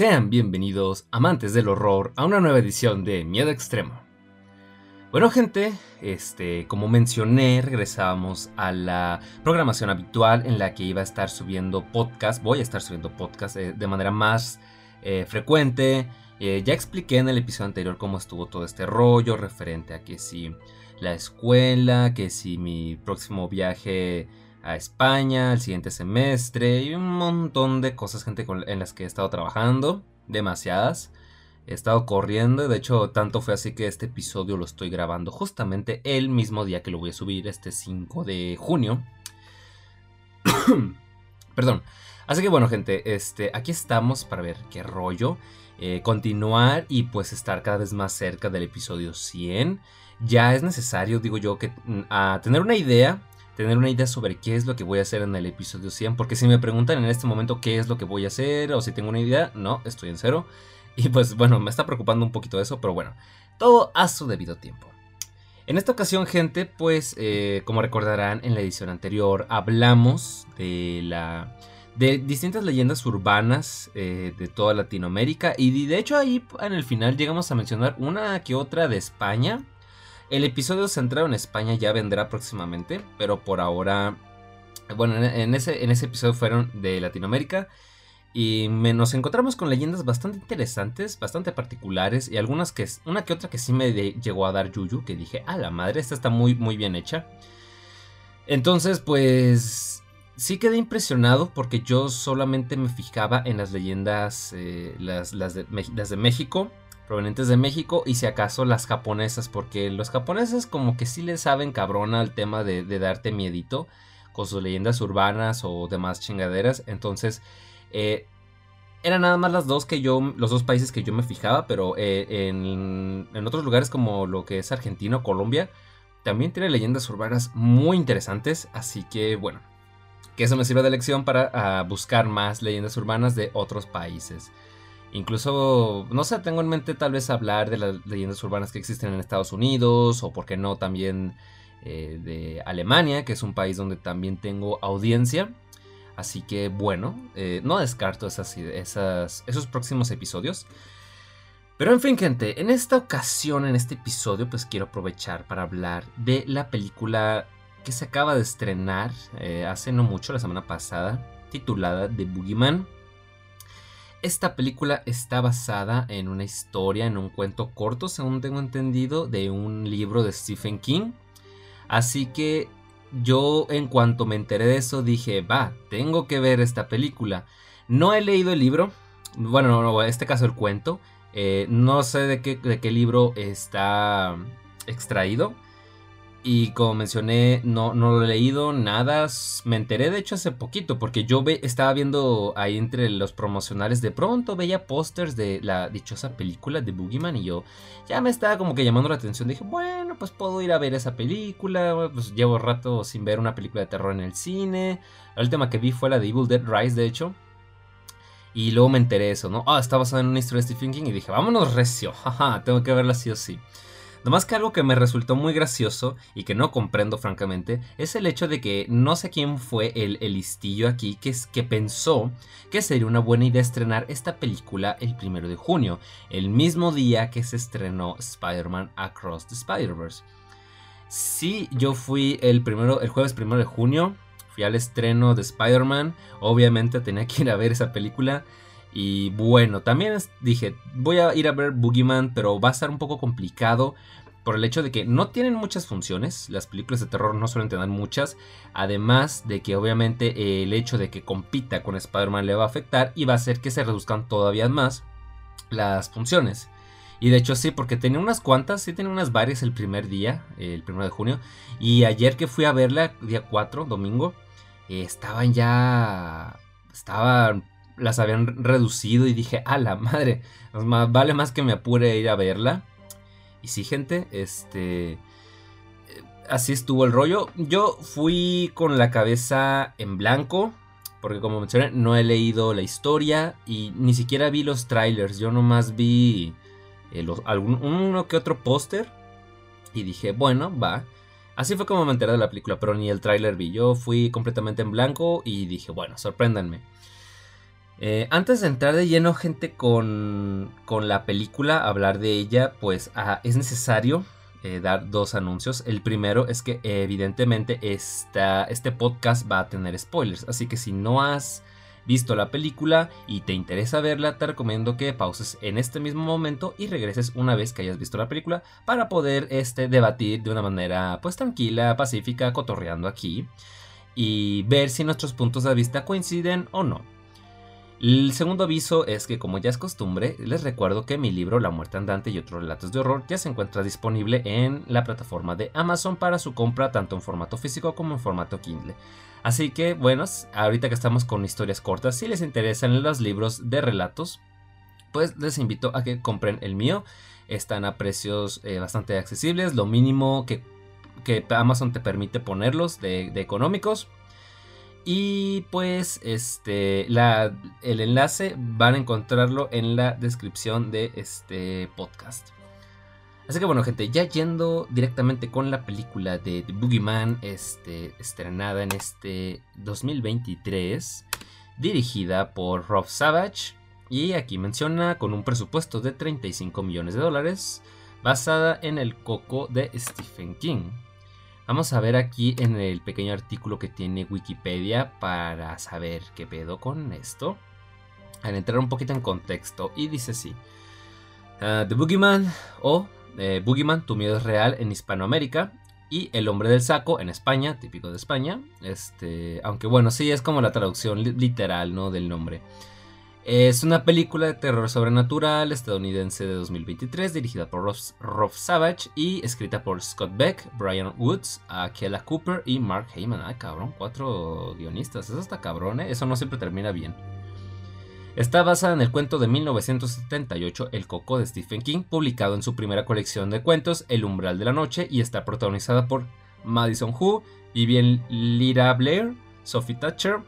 Sean bienvenidos, amantes del horror, a una nueva edición de Miedo Extremo. Bueno gente, este, como mencioné, regresamos a la programación habitual en la que iba a estar subiendo podcast, voy a estar subiendo podcast eh, de manera más eh, frecuente. Eh, ya expliqué en el episodio anterior cómo estuvo todo este rollo referente a que si la escuela, que si mi próximo viaje a España el siguiente semestre y un montón de cosas, gente, en las que he estado trabajando, demasiadas. He estado corriendo, de hecho tanto fue así que este episodio lo estoy grabando justamente el mismo día que lo voy a subir, este 5 de junio. Perdón. Así que bueno, gente, este, aquí estamos para ver qué rollo. Eh, continuar y pues estar cada vez más cerca del episodio 100. Ya es necesario, digo yo, que mm, a tener una idea tener una idea sobre qué es lo que voy a hacer en el episodio 100. Porque si me preguntan en este momento qué es lo que voy a hacer o si tengo una idea, no, estoy en cero. Y pues bueno, me está preocupando un poquito eso, pero bueno, todo a su debido tiempo. En esta ocasión, gente, pues eh, como recordarán en la edición anterior, hablamos de la de distintas leyendas urbanas eh, de toda Latinoamérica y de hecho ahí en el final llegamos a mencionar una que otra de España el episodio centrado en España ya vendrá próximamente, pero por ahora, bueno, en ese, en ese episodio fueron de Latinoamérica y nos encontramos con leyendas bastante interesantes, bastante particulares y algunas que, una que otra que sí me llegó a dar yuyu, que dije, a la madre, esta está muy, muy bien hecha. Entonces, pues sí quedé impresionado porque yo solamente me fijaba en las leyendas, eh, las, de, las de México provenientes de México y si acaso las japonesas, porque los japoneses como que sí le saben cabrona al tema de, darte miedito con sus leyendas urbanas o demás chingaderas. Entonces, eh, eran nada más las dos que yo, los dos países que yo me fijaba, pero eh, en, otros lugares como lo que es Argentina o Colombia, también tiene leyendas urbanas muy interesantes, así que bueno, que eso me sirva de lección para ah, buscar más leyendas urbanas de otros países. Incluso, no sé, tengo en mente tal vez hablar de las leyendas urbanas que existen en Estados Unidos o, por qué no, también eh, de Alemania, que es un país donde también tengo audiencia. Así que bueno, eh, no descarto esas, esos próximos episodios. Pero en fin, gente, en esta ocasión, en este episodio, pues quiero aprovechar para hablar de la película que se acaba de estrenar eh, hace no mucho, la semana pasada, titulada The Boogeyman. Esta película está basada en una historia, en un cuento corto, según tengo entendido, de un libro de Stephen King. Así que yo en cuanto me enteré de eso dije, va, tengo que ver esta película. No he leído el libro, bueno, no, en este caso el cuento. Eh, no sé de qué libro está extraído. Y como mencioné, no, no lo he leído, nada. Me enteré de hecho hace poquito, porque yo estaba viendo ahí entre los promocionales, de pronto veía pósters de la dichosa película de Boogeyman y yo ya me estaba como que llamando la atención. Dije, bueno, pues puedo ir a ver esa película. Pues llevo rato sin ver una película de terror en el cine. La última que vi fue la de Evil Dead Rise, de hecho. Y luego me enteré eso, ¿no? Ah, está basada en una historia de Stephen King y dije, vámonos recio, jaja, tengo que verla sí o sí. Nomás que algo que me resultó muy gracioso y que no comprendo francamente es el hecho de que no sé quién fue el, listillo aquí que, que pensó que sería una buena idea estrenar esta película el primero de junio, el mismo día que se estrenó Spider-Man Across the Spider-Verse. Sí, yo fui el, primero, el jueves primero de junio, fui al estreno de Spider-Man, obviamente tenía que ir a ver esa película. Y bueno, también dije, voy a ir a ver Boogeyman, pero va a estar un poco complicado por el hecho de que no tienen muchas funciones, las películas de terror no suelen tener muchas, además de que obviamente el hecho de que compita con Spider-Man le va a afectar y va a hacer que se reduzcan todavía más las funciones. Y de hecho sí, porque tenía unas cuantas, sí tenía unas varias el primer día, el primero de junio, y ayer que fui a verla, día 4, domingo, estaban ya... Estaban las habían reducido y dije, a la madre, vale más que me apure a ir a verla. Y sí, gente, este... Eh, así estuvo el rollo. Yo fui con la cabeza en blanco, porque como mencioné, no he leído la historia y ni siquiera vi los trailers. Yo nomás vi eh, algún, uno que otro póster y dije, bueno, va. Así fue como me enteré de la película, pero ni el trailer vi. Yo fui completamente en blanco y dije, bueno, sorpréndanme. Eh, antes de entrar de lleno, gente, con, con la película, hablar de ella, pues ah, es necesario eh, dar dos anuncios. El primero es que evidentemente esta, este podcast va a tener spoilers, así que si no has visto la película y te interesa verla, te recomiendo que pauses en este mismo momento y regreses una vez que hayas visto la película para poder este, debatir de una manera pues tranquila, pacífica, cotorreando aquí y ver si nuestros puntos de vista coinciden o no. El segundo aviso es que como ya es costumbre, les recuerdo que mi libro La muerte andante y otros relatos de horror ya se encuentra disponible en la plataforma de Amazon para su compra tanto en formato físico como en formato Kindle. Así que bueno, ahorita que estamos con historias cortas, si les interesan los libros de relatos, pues les invito a que compren el mío. Están a precios eh, bastante accesibles, lo mínimo que, Amazon te permite ponerlos de económicos. Y pues este el enlace van a encontrarlo en la descripción de este podcast. Así que bueno, gente, ya yendo directamente con la película de The Boogeyman, este, estrenada en este 2023, dirigida por Rob Savage, y aquí menciona con un presupuesto de 35 millones de dólares, basada en el coco de Stephen King. Vamos a ver aquí en el pequeño artículo que tiene Wikipedia para saber qué pedo con esto. Al entrar un poquito en contexto, y dice así: ah, The Boogeyman o eh, Boogeyman, tu miedo es real en Hispanoamérica. Y El hombre del saco en España, típico de España. Este, aunque bueno, sí es como la traducción literal ¿no? del nombre. Es una película de terror sobrenatural estadounidense de 2023 dirigida por Rob, Savage y escrita por Scott Beck, Brian Woods, Akela Cooper y Mark Heyman. Ah, cabrón, cuatro guionistas. Eso está cabrón, ¿eh? Eso no siempre termina bien. Está basada en el cuento de 1978 El Coco de Stephen King, publicado en su primera colección de cuentos El Umbral de la Noche y está protagonizada por Madison Hu, Vivian Lira Blair, Sophie Thatcher,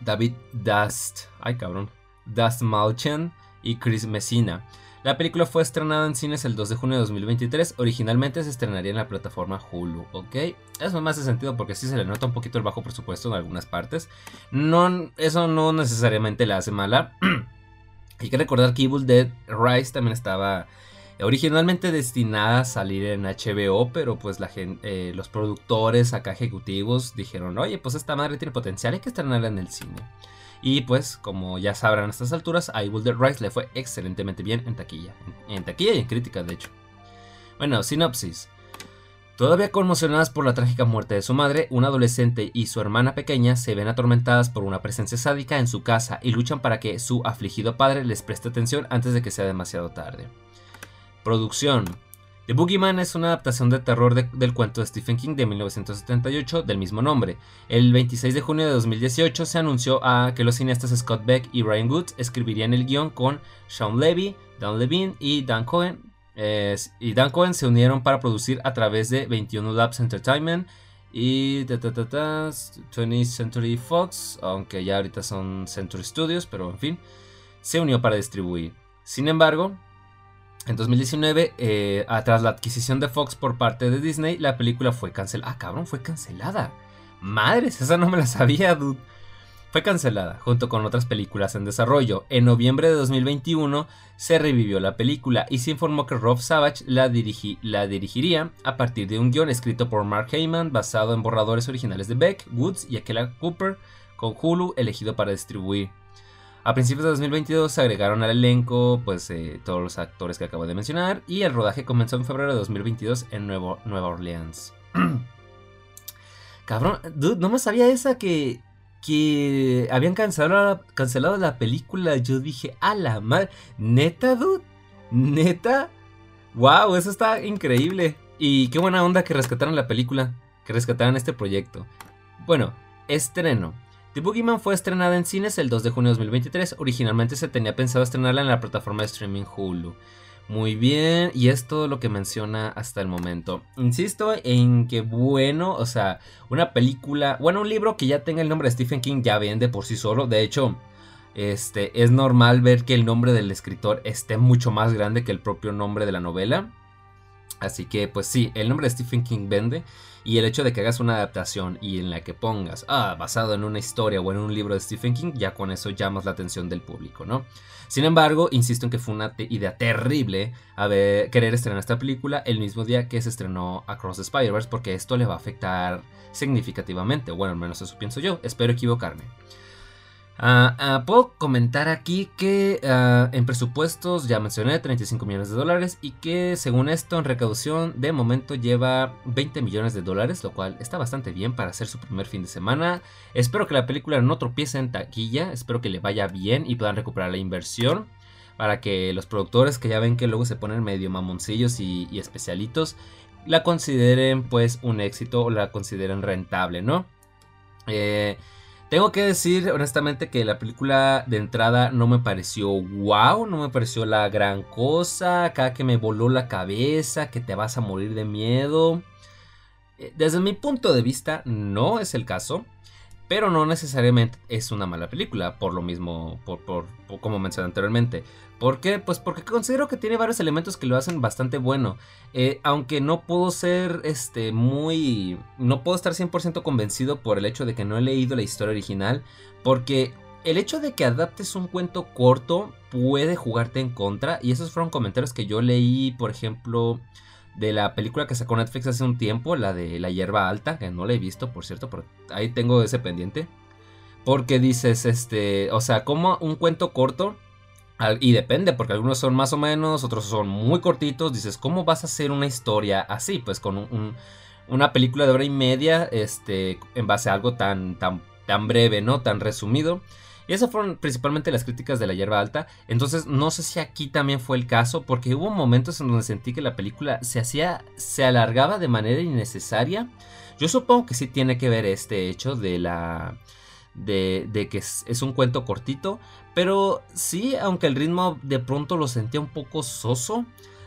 David Dust, ay cabrón, Dust Malchen y Chris Messina. La película fue estrenada en cines el 2 de junio de 2023. Originalmente se estrenaría en la plataforma Hulu, ¿ok? Eso me hace sentido porque sí se le nota un poquito el bajo presupuesto en algunas partes. No, eso no necesariamente la hace mala. Hay que recordar que Evil Dead Rise también estaba originalmente destinada a salir en HBO, pero pues eh, los productores acá ejecutivos dijeron, oye, pues esta madre tiene potencial, hay que estrenarla en el cine. Y pues, como ya sabrán a estas alturas, a Evil Dead Rise le fue excelentemente bien en taquilla. En, taquilla y en crítica, de hecho. Bueno, sinopsis. Todavía conmocionadas por la trágica muerte de su madre, un adolescente y su hermana pequeña se ven atormentadas por una presencia sádica en su casa y luchan para que su afligido padre les preste atención antes de que sea demasiado tarde. Producción. The Boogeyman es una adaptación de terror del cuento de Stephen King de 1978 del mismo nombre. El 26 de junio de 2018 se anunció a que los cineastas Scott Beck y Ryan Woods escribirían el guion con Sean Levy, Dan Levine y Dan Cohen. y Dan Cohen se unieron para producir a través de 21 Labs Entertainment y 20th Century Fox, aunque ya ahorita son Century Studios, pero en fin, se unió para distribuir. Sin embargo, en 2019, eh, tras la adquisición de Fox por parte de Disney, la película fue cancelada. Ah, cabrón, fue cancelada. Madres, esa no me la sabía, dude. Fue cancelada, junto con otras películas en desarrollo. En noviembre de 2021 se revivió la película y se informó que Rob Savage la, la dirigiría a partir de un guion escrito por Mark Heyman basado en borradores originales de Beck, Woods y Akela Cooper, con Hulu elegido para distribuir. A principios de 2022 se agregaron al elenco pues eh, todos los actores que acabo de mencionar y el rodaje comenzó en febrero de 2022 en Nueva Orleans. Cabrón, dude, no me sabía esa que que habían cancelado, cancelado la película. Yo dije, a la madre, neta, dude, neta. Wow, eso está increíble. Y qué buena onda que rescataron la película, que rescataran este proyecto. Bueno, estreno. The Boogeyman fue estrenada en cines el 2 de junio de 2023. Originalmente se tenía pensado estrenarla en la plataforma de streaming Hulu. Muy bien, y es todo lo que menciona hasta el momento. Insisto en que bueno, o sea, una película, bueno, un libro que ya tenga el nombre de Stephen King ya vende por sí solo. De hecho, este, es normal ver que el nombre del escritor esté mucho más grande que el propio nombre de la novela. Así que pues sí, el nombre de Stephen King vende y el hecho de que hagas una adaptación y en la que pongas, ah, basado en una historia o en un libro de Stephen King, ya con eso llamas la atención del público, ¿no? Sin embargo, insisto en que fue una idea terrible querer estrenar esta película el mismo día que se estrenó Across the Spider-Verse porque esto le va a afectar significativamente, bueno, al menos eso pienso yo, espero equivocarme. Ah, puedo comentar aquí que ah, en presupuestos ya mencioné 35 millones de dólares y que según esto en recaudación de momento lleva 20 millones de dólares, lo cual está bastante bien para hacer su primer fin de semana. Espero que la película no tropiece en taquilla, espero que le vaya bien y puedan recuperar la inversión para que los productores que ya ven que luego se ponen medio mamoncillos y, y especialitos la consideren pues un éxito o la consideren rentable, ¿no? Eh, tengo que decir honestamente que la película de entrada no me pareció wow, no me pareció la gran cosa, acá que me voló la cabeza, que te vas a morir de miedo. Eh, desde mi punto de vista no es el caso, pero no necesariamente es una mala película, por lo mismo, por, por como mencioné anteriormente. ¿Por qué? Pues porque considero que tiene varios elementos que lo hacen bastante bueno. Eh, aunque no puedo ser este muy... No puedo estar 100% convencido por el hecho de que no he leído la historia original. Porque el hecho de que adaptes un cuento corto puede jugarte en contra. Y esos fueron comentarios que yo leí, por ejemplo, de la película que sacó Netflix hace un tiempo, la de La hierba alta, que no la he visto, por cierto, ahí tengo ese pendiente. Porque dices, este, o sea, como un cuento corto y depende, porque algunos son más o menos, otros son muy cortitos. Dices, ¿cómo vas a hacer una historia así? Pues con una película de hora y media, este, en base a algo tan, tan, tan breve, ¿no? Tan resumido. Y esas fueron principalmente las críticas de la hierba alta. Entonces, no sé si aquí también fue el caso, porque hubo momentos en donde sentí que la película se hacía, se alargaba de manera innecesaria. Yo supongo que sí tiene que ver este hecho de la de, que es, un cuento cortito, pero sí, aunque el ritmo de pronto lo sentía un poco soso,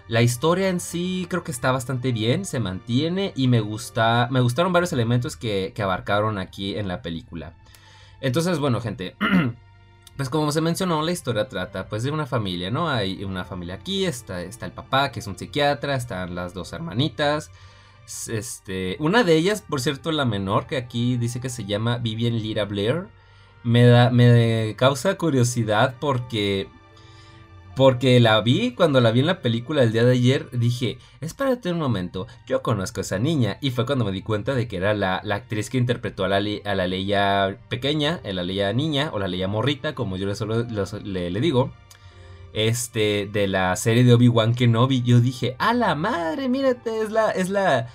la historia en sí creo que está bastante bien, se mantiene y me gusta, me gustaron varios elementos que, abarcaron aquí en la película. Entonces, bueno, gente, pues como se mencionó, la historia trata pues de una familia, ¿no? Hay una familia aquí, está, está el papá que es un psiquiatra, están las dos hermanitas, este, una de ellas, por cierto, la menor, que aquí dice que se llama Vivian Lira Blair, me, da, me causa curiosidad porque porque la vi, cuando la vi en la película el día de ayer, dije, espérate un momento, yo conozco a esa niña. Y fue cuando me di cuenta de que era la, actriz que interpretó a la, a la Leia pequeña, a la Leia niña, o la Leia morrita, como yo le, solo, le, le digo. Este, de la serie de Obi-Wan Kenobi. Yo dije, a la madre, mírate, es la, es la,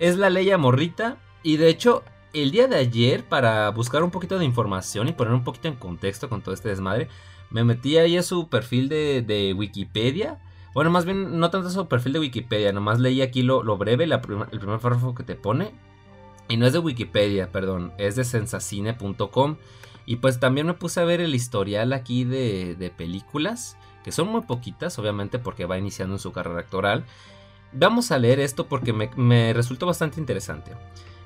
es la Leia morrita. Y de hecho, el día de ayer, para buscar un poquito de información y poner un poquito en contexto con todo este desmadre, me metí ahí a su perfil de, Wikipedia. Bueno, más bien, no tanto a su perfil de Wikipedia, nomás leí aquí lo, breve, el primer párrafo que te pone. Y no es de Wikipedia, perdón, es de sensacine.com. Y pues también me puse a ver el historial aquí de, películas, que son muy poquitas, obviamente, porque va iniciando en su carrera actoral. Vamos a leer esto porque me, resultó bastante interesante.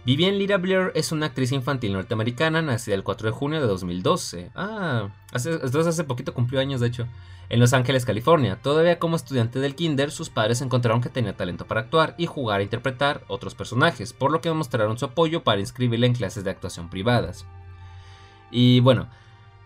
Vivian Lira Blair es una actriz infantil norteamericana nacida el 4 de junio de 2012. Ah, entonces hace poquito cumplió años de hecho. En Los Ángeles, California. Todavía como estudiante del kinder, sus padres encontraron que tenía talento para actuar y jugar a interpretar otros personajes, por lo que mostraron su apoyo para inscribirla en clases de actuación privadas. Y bueno,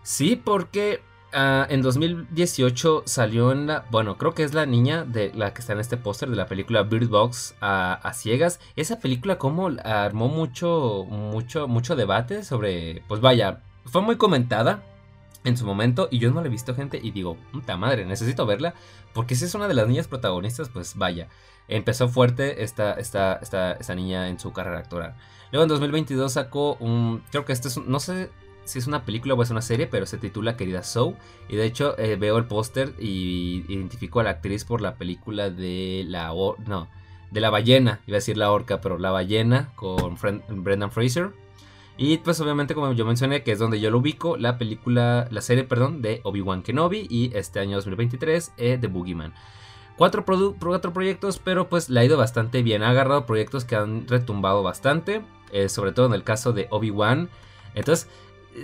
sí, porque Ah, en 2018 salió en la. Bueno, creo que es la niña de la que está en este póster de la película Bird Box a, ciegas. Esa película, como armó mucho, mucho, mucho debate sobre. Pues vaya, fue muy comentada en su momento y yo no la he visto, gente. Y digo, puta madre, necesito verla. Porque si es una de las niñas protagonistas, pues vaya. Empezó fuerte esta, esta, esta, esta niña en su carrera actoral. Luego en 2022 sacó un. Creo que este es. No sé si es una película o es una serie, pero se titula Querida Soul. Y de hecho eh, veo el póster y identifico a la actriz por la película de la... no, de la ballena, iba a decir la orca, pero la ballena con Brendan Fraser. Y pues obviamente como yo mencioné que es donde yo lo ubico, la película, la serie, perdón, de Obi-Wan Kenobi y este año 2023 eh, The Boogeyman. Cuatro, cuatro, proyectos, pero pues le ha ido bastante bien. Ha agarrado proyectos que han retumbado bastante, eh, sobre todo en el caso de Obi-Wan. Entonces,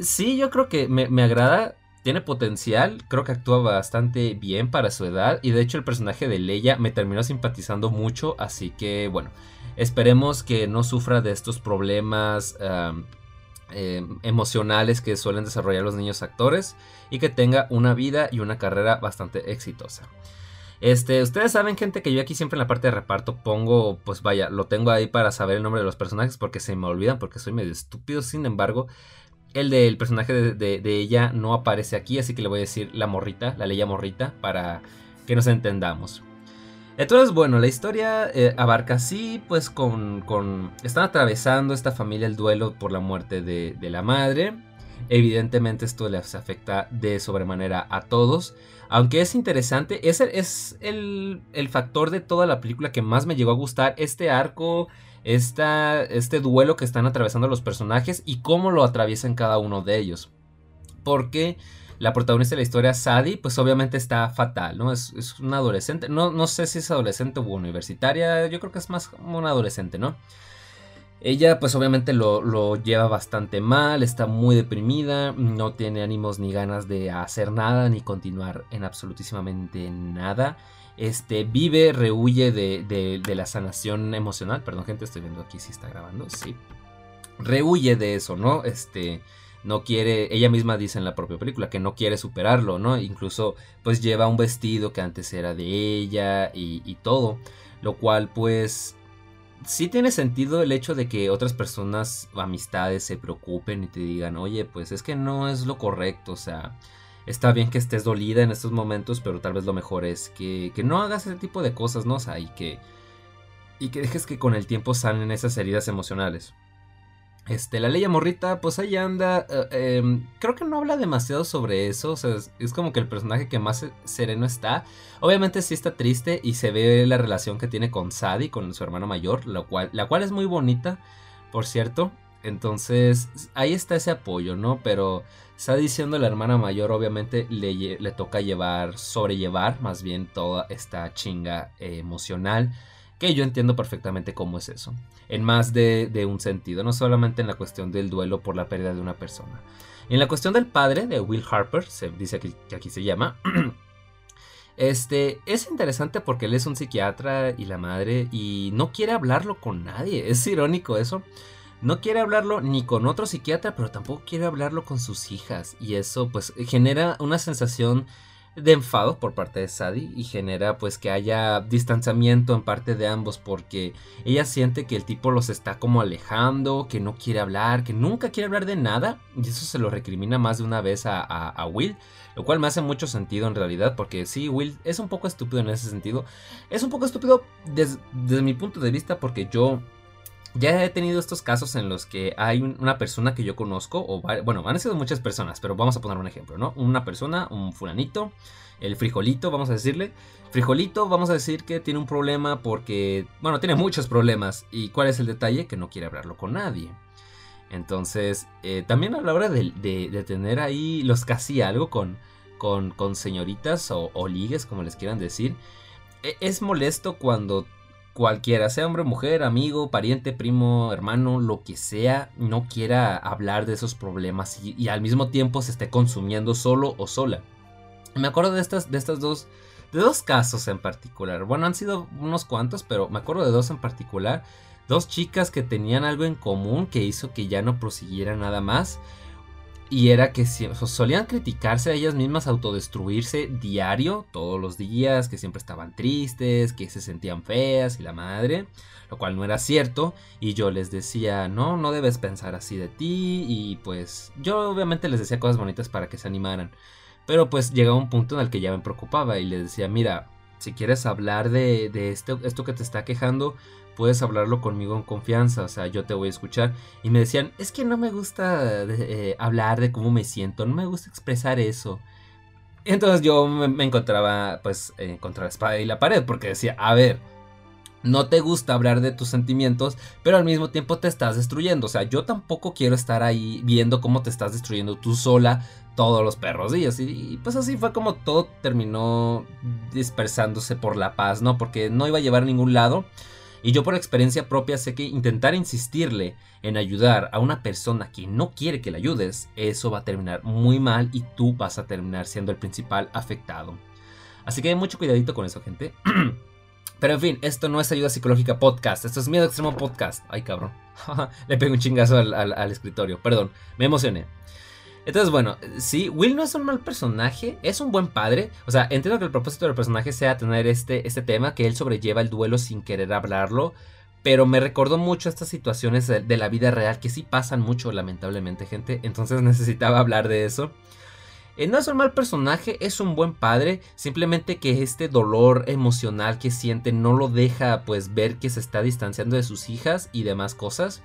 sí, yo creo que me, agrada. tiene potencial, creo que actúa bastante bien para su edad y de hecho el personaje de Leia me terminó simpatizando mucho, así que bueno, esperemos que no sufra de estos problemas em, emocionales que suelen desarrollar los niños actores y que tenga una vida y una carrera bastante exitosa. Este, ustedes saben, gente, que yo aquí siempre en la parte de reparto pongo, pues vaya, lo tengo ahí para saber el nombre de los personajes porque se me olvidan, porque soy medio estúpido. Sin embargo, el del personaje de, ella no aparece aquí, así que le voy a decir la morrita, la leya morrita, para que nos entendamos. Entonces, bueno, la historia eh, abarca así, pues con, con, Están atravesando esta familia el duelo por la muerte de, la madre. Evidentemente esto les afecta de sobremanera a todos. Aunque es interesante, ese es el, el factor de toda la película que más me llegó a gustar. Este arco este duelo que están atravesando los personajes y cómo lo atraviesan cada uno de ellos. Porque la protagonista de la historia, Sadie, pues obviamente está fatal, ¿no? Es, es una adolescente, no, no sé si es adolescente o universitaria, yo creo que es más como una adolescente, ¿no? Ella pues obviamente lo, lo, lleva bastante mal, está muy deprimida, no tiene ánimos ni ganas de hacer nada ni continuar en absolutísimamente nada este, vive, rehuye de, la sanación emocional. Perdón, gente, estoy viendo aquí si está grabando. Sí. Rehuye de eso, ¿no? Este, no quiere, ella misma dice en la propia película que no quiere superarlo, ¿no? Incluso, pues lleva un vestido que antes era de ella y, y todo. Lo cual, pues, sí tiene sentido el hecho de que otras personas, amistades, se preocupen y te digan, oye, pues es que no es lo correcto, o sea está bien que estés dolida en estos momentos, pero tal vez lo mejor es que, no hagas ese tipo de cosas, ¿no? O sea, y que, y que dejes que con el tiempo salen esas heridas emocionales. Este, la ley morrita, pues ahí anda. Eh, em, creo que no habla demasiado sobre eso. O sea, es, como que el personaje que más sereno está. Obviamente sí está triste y se ve la relación que tiene con Sadie, con su hermano mayor, lo cual, la cual es muy bonita, por cierto. Entonces, ahí está ese apoyo, ¿no? Pero está diciendo la hermana mayor, obviamente le, le toca llevar, sobrellevar más bien toda esta chinga eh, emocional. Que yo entiendo perfectamente cómo es eso. En más de, de, un sentido, no solamente en la cuestión del duelo por la pérdida de una persona. En la cuestión del padre de Will Harper, se dice que, que aquí se llama. Este es interesante porque él es un psiquiatra y la madre y no quiere hablarlo con nadie. Es irónico eso. No quiere hablarlo ni con otro psiquiatra, pero tampoco quiere hablarlo con sus hijas. Y eso pues genera una sensación de enfado por parte de Sadie y genera pues que haya distanciamiento en parte de ambos porque ella siente que el tipo los está como alejando, que no quiere hablar, que nunca quiere hablar de nada y eso se lo recrimina más de una vez a, Will, lo cual me hace mucho sentido en realidad porque sí, Will es un poco estúpido en ese sentido, es un poco estúpido desde mi punto de vista porque yo ya he tenido estos casos en los que hay una persona que yo conozco, o bueno, han sido muchas personas, pero vamos a poner un ejemplo, ¿no? Una persona, un fulanito, el frijolito, vamos a decirle. Frijolito, vamos a decir que tiene un problema porque, bueno, tiene muchos problemas. ¿Y cuál es el detalle? Que no quiere hablarlo con nadie. Entonces, eh, también a la hora de, tener ahí los casi algo con, con, señoritas o, o, ligues, como les quieran decir, e, es molesto cuando cualquiera, sea hombre, mujer, amigo, pariente, primo, hermano, lo que sea, no quiera hablar de esos problemas y, al mismo tiempo se esté consumiendo solo o sola. Me acuerdo de estas, de estas dos, de dos casos en particular. Bueno, han sido unos cuantos, pero me acuerdo de dos en particular. Dos chicas que tenían algo en común que hizo que ya no prosiguiera nada más. Y era que solían criticarse a ellas mismas, autodestruirse diario, todos los días, que siempre estaban tristes, que se sentían feas y la madre, lo cual no era cierto. Y yo les decía, no, no debes pensar así de ti. Y pues yo obviamente les decía cosas bonitas para que se animaran. Pero pues llegaba un punto en el que ya me preocupaba y les decía, mira, si quieres hablar de, de esto, esto que te está quejando, puedes hablarlo conmigo en confianza, o sea, yo te voy a escuchar. Y me decían, es que no me gusta eh, hablar de cómo me siento, no me gusta expresar eso. Entonces yo me, encontraba pues eh, contra la espada y la pared porque decía, a ver, no te gusta hablar de tus sentimientos, pero al mismo tiempo te estás destruyendo. O sea, yo tampoco quiero estar ahí viendo cómo te estás destruyendo tú sola todos los perros días. Y, y, pues así fue como todo terminó dispersándose por la paz, ¿no? Porque no iba a llevar a ningún lado. Y yo por experiencia propia sé que intentar insistirle en ayudar a una persona que no quiere que le ayudes, eso va a terminar muy mal y tú vas a terminar siendo el principal afectado. Así que mucho cuidadito con eso, gente. Pero en fin, esto no es ayuda psicológica podcast, esto es miedo extremo podcast. Ay, cabrón. Le pego un chingazo al, escritorio, perdón, me emocioné. Entonces, bueno, sí, Will no es un mal personaje, es un buen padre. O sea, entiendo que el propósito del personaje sea tener este, este tema, que él sobrelleva el duelo sin querer hablarlo. Pero me recordó mucho estas situaciones de la vida real que sí pasan mucho, lamentablemente, gente. Entonces necesitaba hablar de eso. Eh, no es un mal personaje, es un buen padre, simplemente que este dolor emocional que siente no lo deja pues ver que se está distanciando de sus hijas y demás cosas.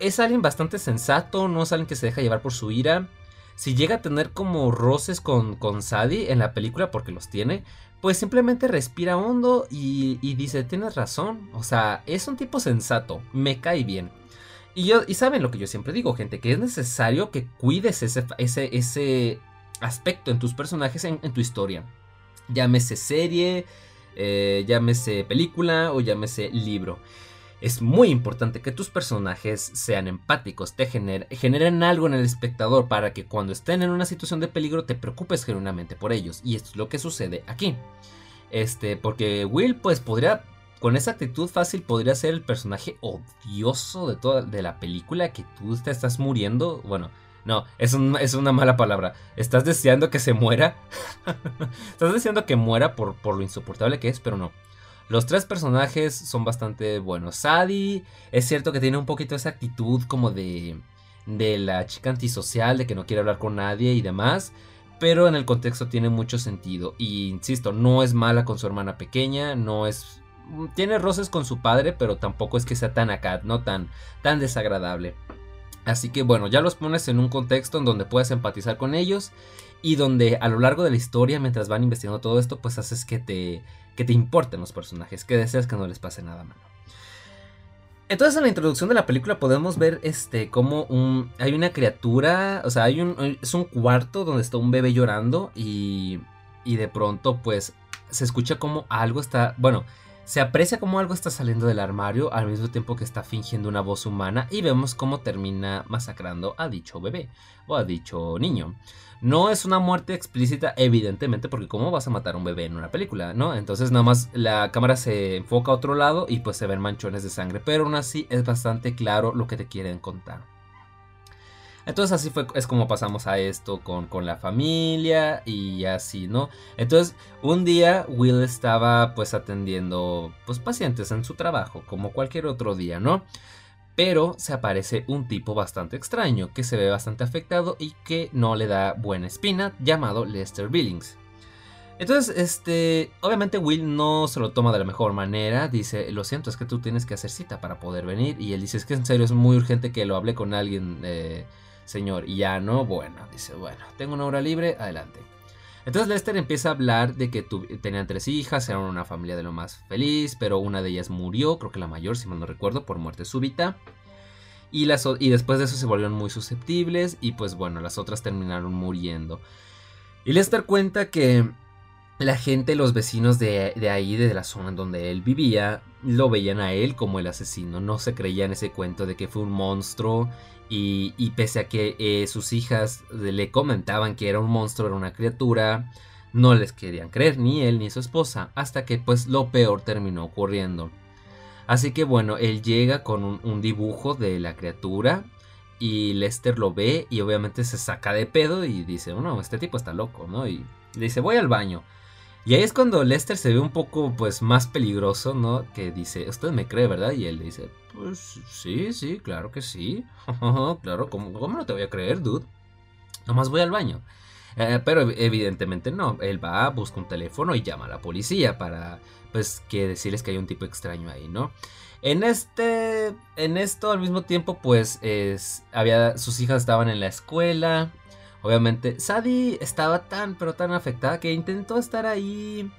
Es alguien bastante sensato, no es alguien que se deja llevar por su ira. Si llega a tener como roces con, con Sadie en la película, porque los tiene, pues simplemente respira hondo y, dice, tienes razón, o sea, es un tipo sensato, me cae bien. Y, yo, y saben lo que yo siempre digo, gente, que es necesario que cuides ese, ese, ese aspecto en tus personajes, en, tu historia. Llámese serie, eh, llámese película o llámese libro. Es muy importante que tus personajes sean empáticos, te generen algo en el espectador para que cuando estén en una situación de peligro te preocupes genuinamente por ellos. Y esto es lo que sucede aquí. Este, porque Will, pues podría, con esa actitud fácil, podría ser el personaje odioso de toda de la película que tú te estás muriendo. Bueno, no, es, es una mala palabra. ¿Estás deseando que se muera? Estás deseando que muera por, por lo insoportable que es, pero no. Los tres personajes son bastante buenos. Sadie es cierto que tiene un poquito esa actitud como de, de la chica antisocial, de que no quiere hablar con nadie y demás. Pero en el contexto tiene mucho sentido. Y insisto, no es mala con su hermana pequeña, no es... Tiene roces con su padre, pero tampoco es que sea tan acá, no tan, tan desagradable. Así que bueno, ya los pones en un contexto en donde puedes empatizar con ellos y donde a lo largo de la historia, mientras van investigando todo esto, pues haces que te, que te importen los personajes, que deseas que no les pase nada malo. Entonces en la introducción de la película podemos ver este como un hay una criatura, o sea, hay un es un cuarto donde está un bebé llorando y y de pronto pues se escucha como algo está, bueno, se aprecia como algo está saliendo del armario al mismo tiempo que está fingiendo una voz humana y vemos cómo termina masacrando a dicho bebé o a dicho niño. No es una muerte explícita, evidentemente, porque ¿cómo vas a matar a un bebé en una película? ¿No? Entonces nada más la cámara se enfoca a otro lado y pues se ven manchones de sangre, pero aún así es bastante claro lo que te quieren contar. Entonces así fue, es como pasamos a esto con, con, la familia y así, ¿no? Entonces un día Will estaba pues atendiendo pues pacientes en su trabajo, como cualquier otro día, ¿no? Pero se aparece un tipo bastante extraño, que se ve bastante afectado y que no le da buena espina, llamado Lester Billings. Entonces, este, obviamente Will no se lo toma de la mejor manera, dice, lo siento, es que tú tienes que hacer cita para poder venir, y él dice, es que en serio es muy urgente que lo hable con alguien eh, señor. Y ya no, bueno, dice, bueno, tengo una hora libre, adelante. Entonces Lester empieza a hablar de que tenían tres hijas, eran una familia de lo más feliz, pero una de ellas murió, creo que la mayor, si mal no recuerdo, por muerte súbita. Y, las, y después de eso se volvieron muy susceptibles y pues bueno, las otras terminaron muriendo. Y Lester cuenta que la gente, los vecinos de, de, ahí, de la zona donde él vivía, lo veían a él como el asesino. No se creían ese cuento de que fue un monstruo y, pese a que eh, sus hijas le comentaban que era un monstruo, era una criatura, no les querían creer ni él ni su esposa, hasta que pues lo peor terminó ocurriendo. Así que bueno, él llega con un, dibujo de la criatura y Lester lo ve y obviamente se saca de pedo y dice, no, este tipo está loco, ¿no? Y le dice, voy al baño. Y ahí es cuando Lester se ve un poco pues más peligroso, ¿no? Que dice, usted me cree, ¿verdad? Y él le dice, pues sí, sí, claro que sí. claro, ¿cómo, ¿cómo, no te voy a creer, dude? Nomás voy al baño. Eh, pero evidentemente no, él va, busca un teléfono y llama a la policía para pues que decirles que hay un tipo extraño ahí, ¿no? En este, en esto al mismo tiempo pues es, había, sus hijas estaban en la escuela, Obviamente, Sadie estaba tan, pero tan afectada que intentó estar ahí.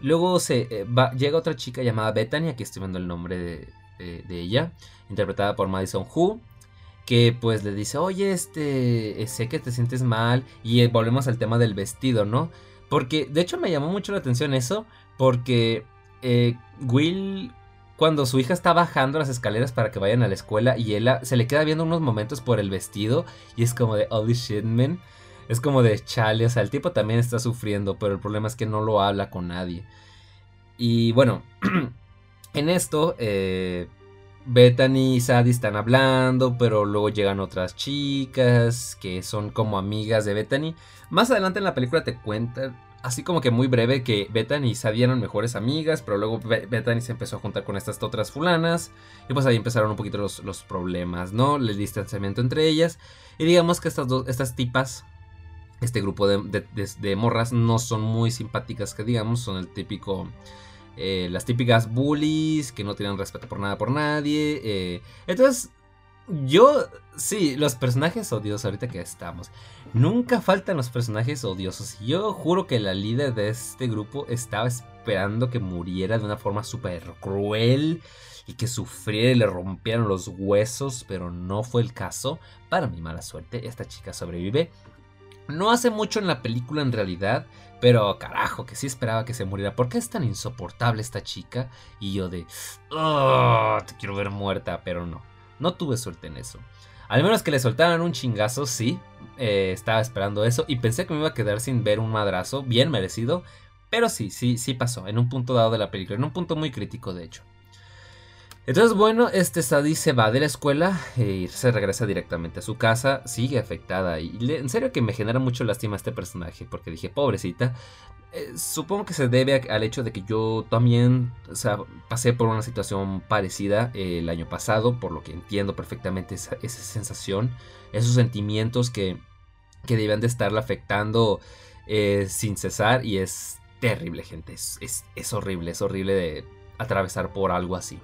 Luego se eh, llega otra chica llamada Bethany, aquí estoy viendo el nombre de, ella, interpretada por Madison Who, que pues le dice, oye, este, eh, sé que te sientes mal, y eh, volvemos al tema del vestido, ¿no? Porque, de hecho, me llamó mucho la atención eso, porque Will cuando su hija está bajando las escaleras para que vayan a la escuela y él se le queda viendo unos momentos por el vestido y es como de holy shit man. Es como de chale, o sea, el tipo también está sufriendo, pero el problema es que no lo habla con nadie. Y bueno, en esto, eh, Bethany y Sadie están hablando, pero luego llegan otras chicas que son como amigas de Bethany. Más adelante en la película te cuentan, así como que muy breve, que Bethany y Sadie eran mejores amigas, pero luego Bethany se empezó a juntar con estas otras fulanas. Y pues ahí empezaron un poquito los, problemas, ¿no? El distanciamiento entre ellas. Y digamos que estas dos, estas tipas este grupo de, morras no son muy simpáticas que digamos, son el típico eh, las típicas bullies que no tienen respeto por nada por nadie. Eh, entonces, yo, sí, los personajes odiosos ahorita que estamos. Nunca faltan los personajes odiosos. Yo juro que la líder de este grupo estaba esperando que muriera de una forma súper cruel y que sufriera y le rompieran los huesos, pero no fue el caso. Para mi mala suerte, esta chica sobrevive. No hace mucho en la película en realidad, pero carajo, que sí esperaba que se muriera. ¿Por qué es tan insoportable esta chica? Y yo de... Oh, te quiero ver muerta, pero no. No tuve suerte en eso. Al menos que le soltaran un chingazo, sí. Eh, estaba esperando eso y pensé que me iba a quedar sin ver un madrazo, bien merecido. Pero sí, sí, sí pasó, en un punto dado de la película, en un punto muy crítico de hecho. Entonces, bueno, este Sadie se va de la escuela y se regresa directamente a su casa. Sigue afectada. Y en serio que me genera mucho lástima este personaje. Porque dije, pobrecita. Eh, supongo que se debe al hecho de que yo también o sea, pasé por una situación parecida el año pasado. Por lo que entiendo perfectamente esa, sensación. Esos sentimientos que, que deben de estarla afectando eh, sin cesar. Y es terrible, gente. Es, es horrible. Es horrible de atravesar por algo así.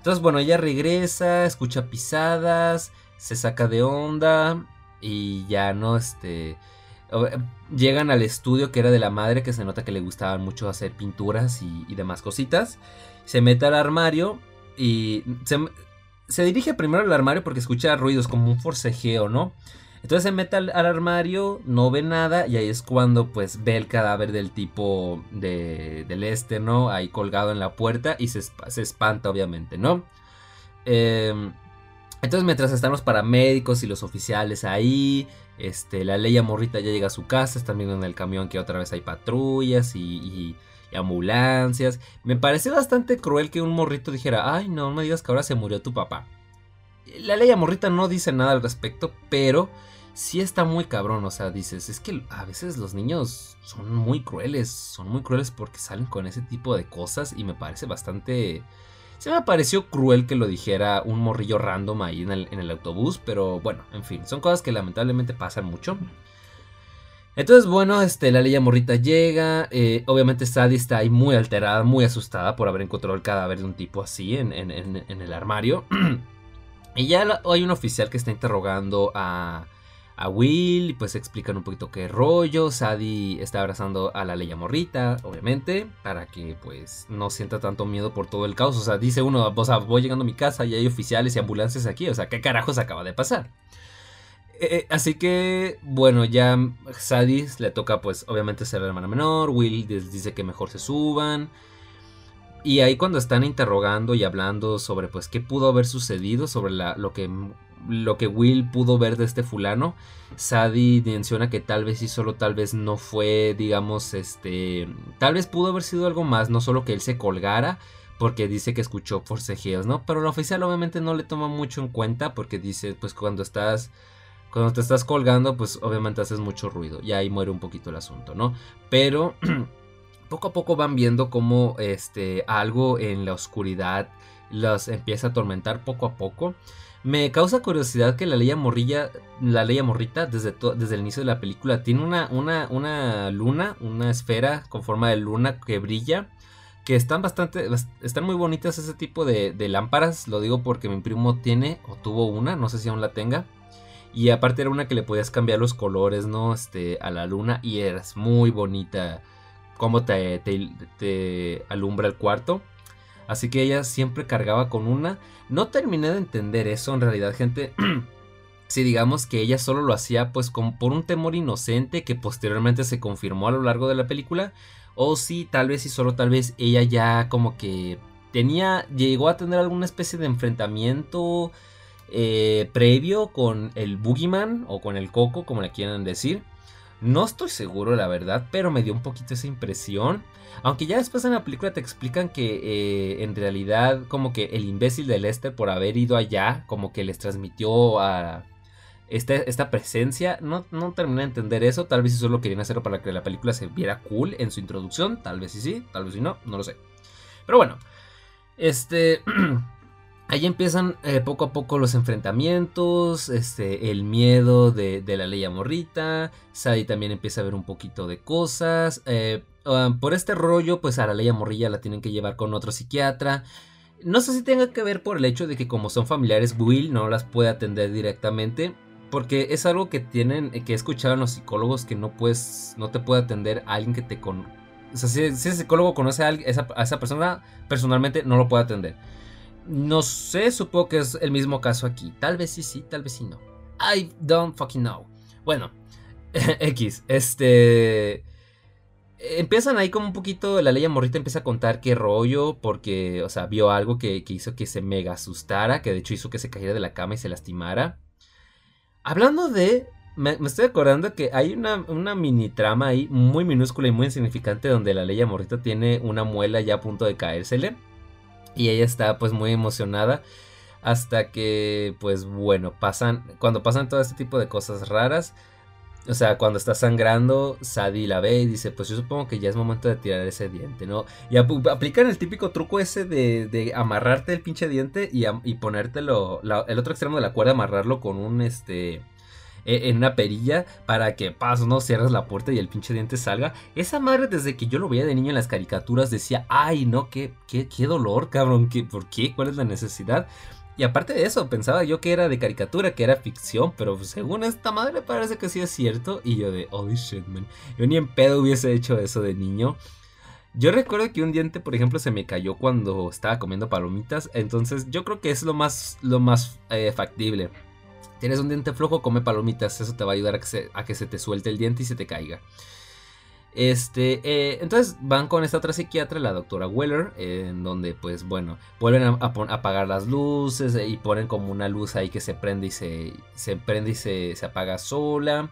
Entonces, bueno, ella regresa, escucha pisadas, se saca de onda y ya no, este... Llegan al estudio que era de la madre, que se nota que le gustaban mucho hacer pinturas y, demás cositas. Se mete al armario y se, se dirige primero al armario porque escucha ruidos como un forcejeo, ¿no? Entonces se mete al, armario, no ve nada y ahí es cuando pues ve el cadáver del tipo de, del este, ¿no? Ahí colgado en la puerta y se, se espanta obviamente, ¿no? Em, entonces mientras están los paramédicos y los oficiales ahí, este, la ley morrita ya llega a su casa, están viendo en el camión que otra vez hay patrullas y, y, ambulancias. Me parece bastante cruel que un morrito dijera, ay no, no me digas que ahora se murió tu papá. La ley morrita no dice nada al respecto, pero sí está muy cabrón, o sea, dices, es que a veces los niños son muy crueles, son muy crueles porque salen con ese tipo de cosas y me parece bastante... Se me pareció cruel que lo dijera un morrillo random ahí en el, autobús, pero bueno, en fin, son cosas que lamentablemente pasan mucho. Entonces, bueno, este, la ley morrita llega. Eh, obviamente Sadie está ahí muy alterada, muy asustada por haber encontrado el cadáver de un tipo así en, en el armario. y ya hay un oficial que está interrogando a, a Will y pues explican un poquito qué rollo. Sadie está abrazando a la Leia Morrita, obviamente, para que pues no sienta tanto miedo por todo el caos. O sea, dice uno, o sea, voy llegando a mi casa y hay oficiales y ambulancias aquí. O sea, ¿qué carajos acaba de pasar? Eh, eh, así que, bueno, ya Sadie le toca pues obviamente ser la hermana menor. Will dice que mejor se suban. Y ahí cuando están interrogando y hablando sobre pues qué pudo haber sucedido, sobre la, lo que lo que Will pudo ver de este fulano, Sadie menciona que tal vez y solo tal vez no fue, digamos, este, tal vez pudo haber sido algo más, no solo que él se colgara, porque dice que escuchó forcejeos, ¿no? Pero el oficial obviamente no le toma mucho en cuenta porque dice, pues cuando estás cuando te estás colgando, pues obviamente haces mucho ruido y ahí muere un poquito el asunto, ¿no? Pero poco a poco van viendo cómo este algo en la oscuridad los empieza a atormentar poco a poco. Me causa curiosidad que la ley morrilla, la ley morrita, desde, desde el inicio de la película, tiene una, una, una luna, una esfera con forma de luna que brilla. Que están bastante, están muy bonitas ese tipo de, lámparas. Lo digo porque mi primo tiene o tuvo una, no sé si aún la tenga. Y aparte era una que le podías cambiar los colores, ¿no? Este, a la luna. Y eras muy bonita. Cómo te, alumbra el cuarto. Así que ella siempre cargaba con una. No terminé de entender eso en realidad, gente. si digamos que ella solo lo hacía pues por un temor inocente que posteriormente se confirmó a lo largo de la película. O si tal vez y solo tal vez ella ya como que tenía, llegó a tener alguna especie de enfrentamiento eh, previo con el Boogeyman o con el Coco, como le quieran decir. No estoy seguro, la verdad, pero me dio un poquito esa impresión. Aunque ya después en la película te explican que eh, en realidad como que el imbécil de Lester por haber ido allá, como que les transmitió a esta, esta presencia. No, no terminé de entender eso, tal vez solo querían hacerlo para que la película se viera cool en su introducción, tal vez sí sí, tal vez sí no, no lo sé. Pero bueno, este... Ahí empiezan eh, poco a poco los enfrentamientos, este, el miedo de, la ley morrita. Sadie también empieza a ver un poquito de cosas. Eh, um, por este rollo, pues a la ley morrilla la tienen que llevar con otro psiquiatra. No sé si tenga que ver por el hecho de que como son familiares, Will no las puede atender directamente. Porque es algo que tienen, que he escuchado los psicólogos que no puedes, no te puede atender alguien que te con... O sea, si, ese psicólogo conoce a, a esa persona, personalmente no lo puede atender. No sé, supongo que es el mismo caso aquí. Tal vez sí, sí, tal vez sí no. I don't fucking know. Bueno, X, este... Empiezan ahí como un poquito, la ley morrita empieza a contar qué rollo, porque, o sea, vio algo que, hizo que se mega asustara, que de hecho hizo que se cayera de la cama y se lastimara. Hablando de me, estoy acordando que hay una, una, mini trama ahí muy minúscula y muy insignificante donde la ley morrita tiene una muela ya a punto de caérsele. Y ella está pues muy emocionada hasta que pues bueno, pasan, cuando pasan todo este tipo de cosas raras, o sea, cuando está sangrando, Sadie la ve y dice, pues yo supongo que ya es momento de tirar ese diente, ¿no? Y aplican el típico truco ese de, amarrarte el pinche diente y, y ponértelo, el otro extremo de la cuerda, amarrarlo con un, este, en una perilla para que paso, no cierres la puerta y el pinche diente salga. Esa madre desde que yo lo veía de niño en las caricaturas decía, ay no, qué, qué, qué dolor, cabrón, ¿qué, ¿por qué? ¿Cuál es la necesidad? Y aparte de eso, pensaba yo que era de caricatura, que era ficción, pero según esta madre parece que sí es cierto. Y yo de, holy shit, man. Yo ni en pedo hubiese hecho eso de niño. Yo recuerdo que un diente, por ejemplo, se me cayó cuando estaba comiendo palomitas. Entonces yo creo que es lo más, lo más eh, factible. Tienes un diente flojo, come palomitas. Eso te va a ayudar a que se, te suelte el diente y se te caiga. Este, eh, entonces van con esta otra psiquiatra, la doctora Weller, en donde pues bueno, vuelven a, apagar las luces y ponen como una luz ahí que se prende y se, se prende y se, se, apaga sola.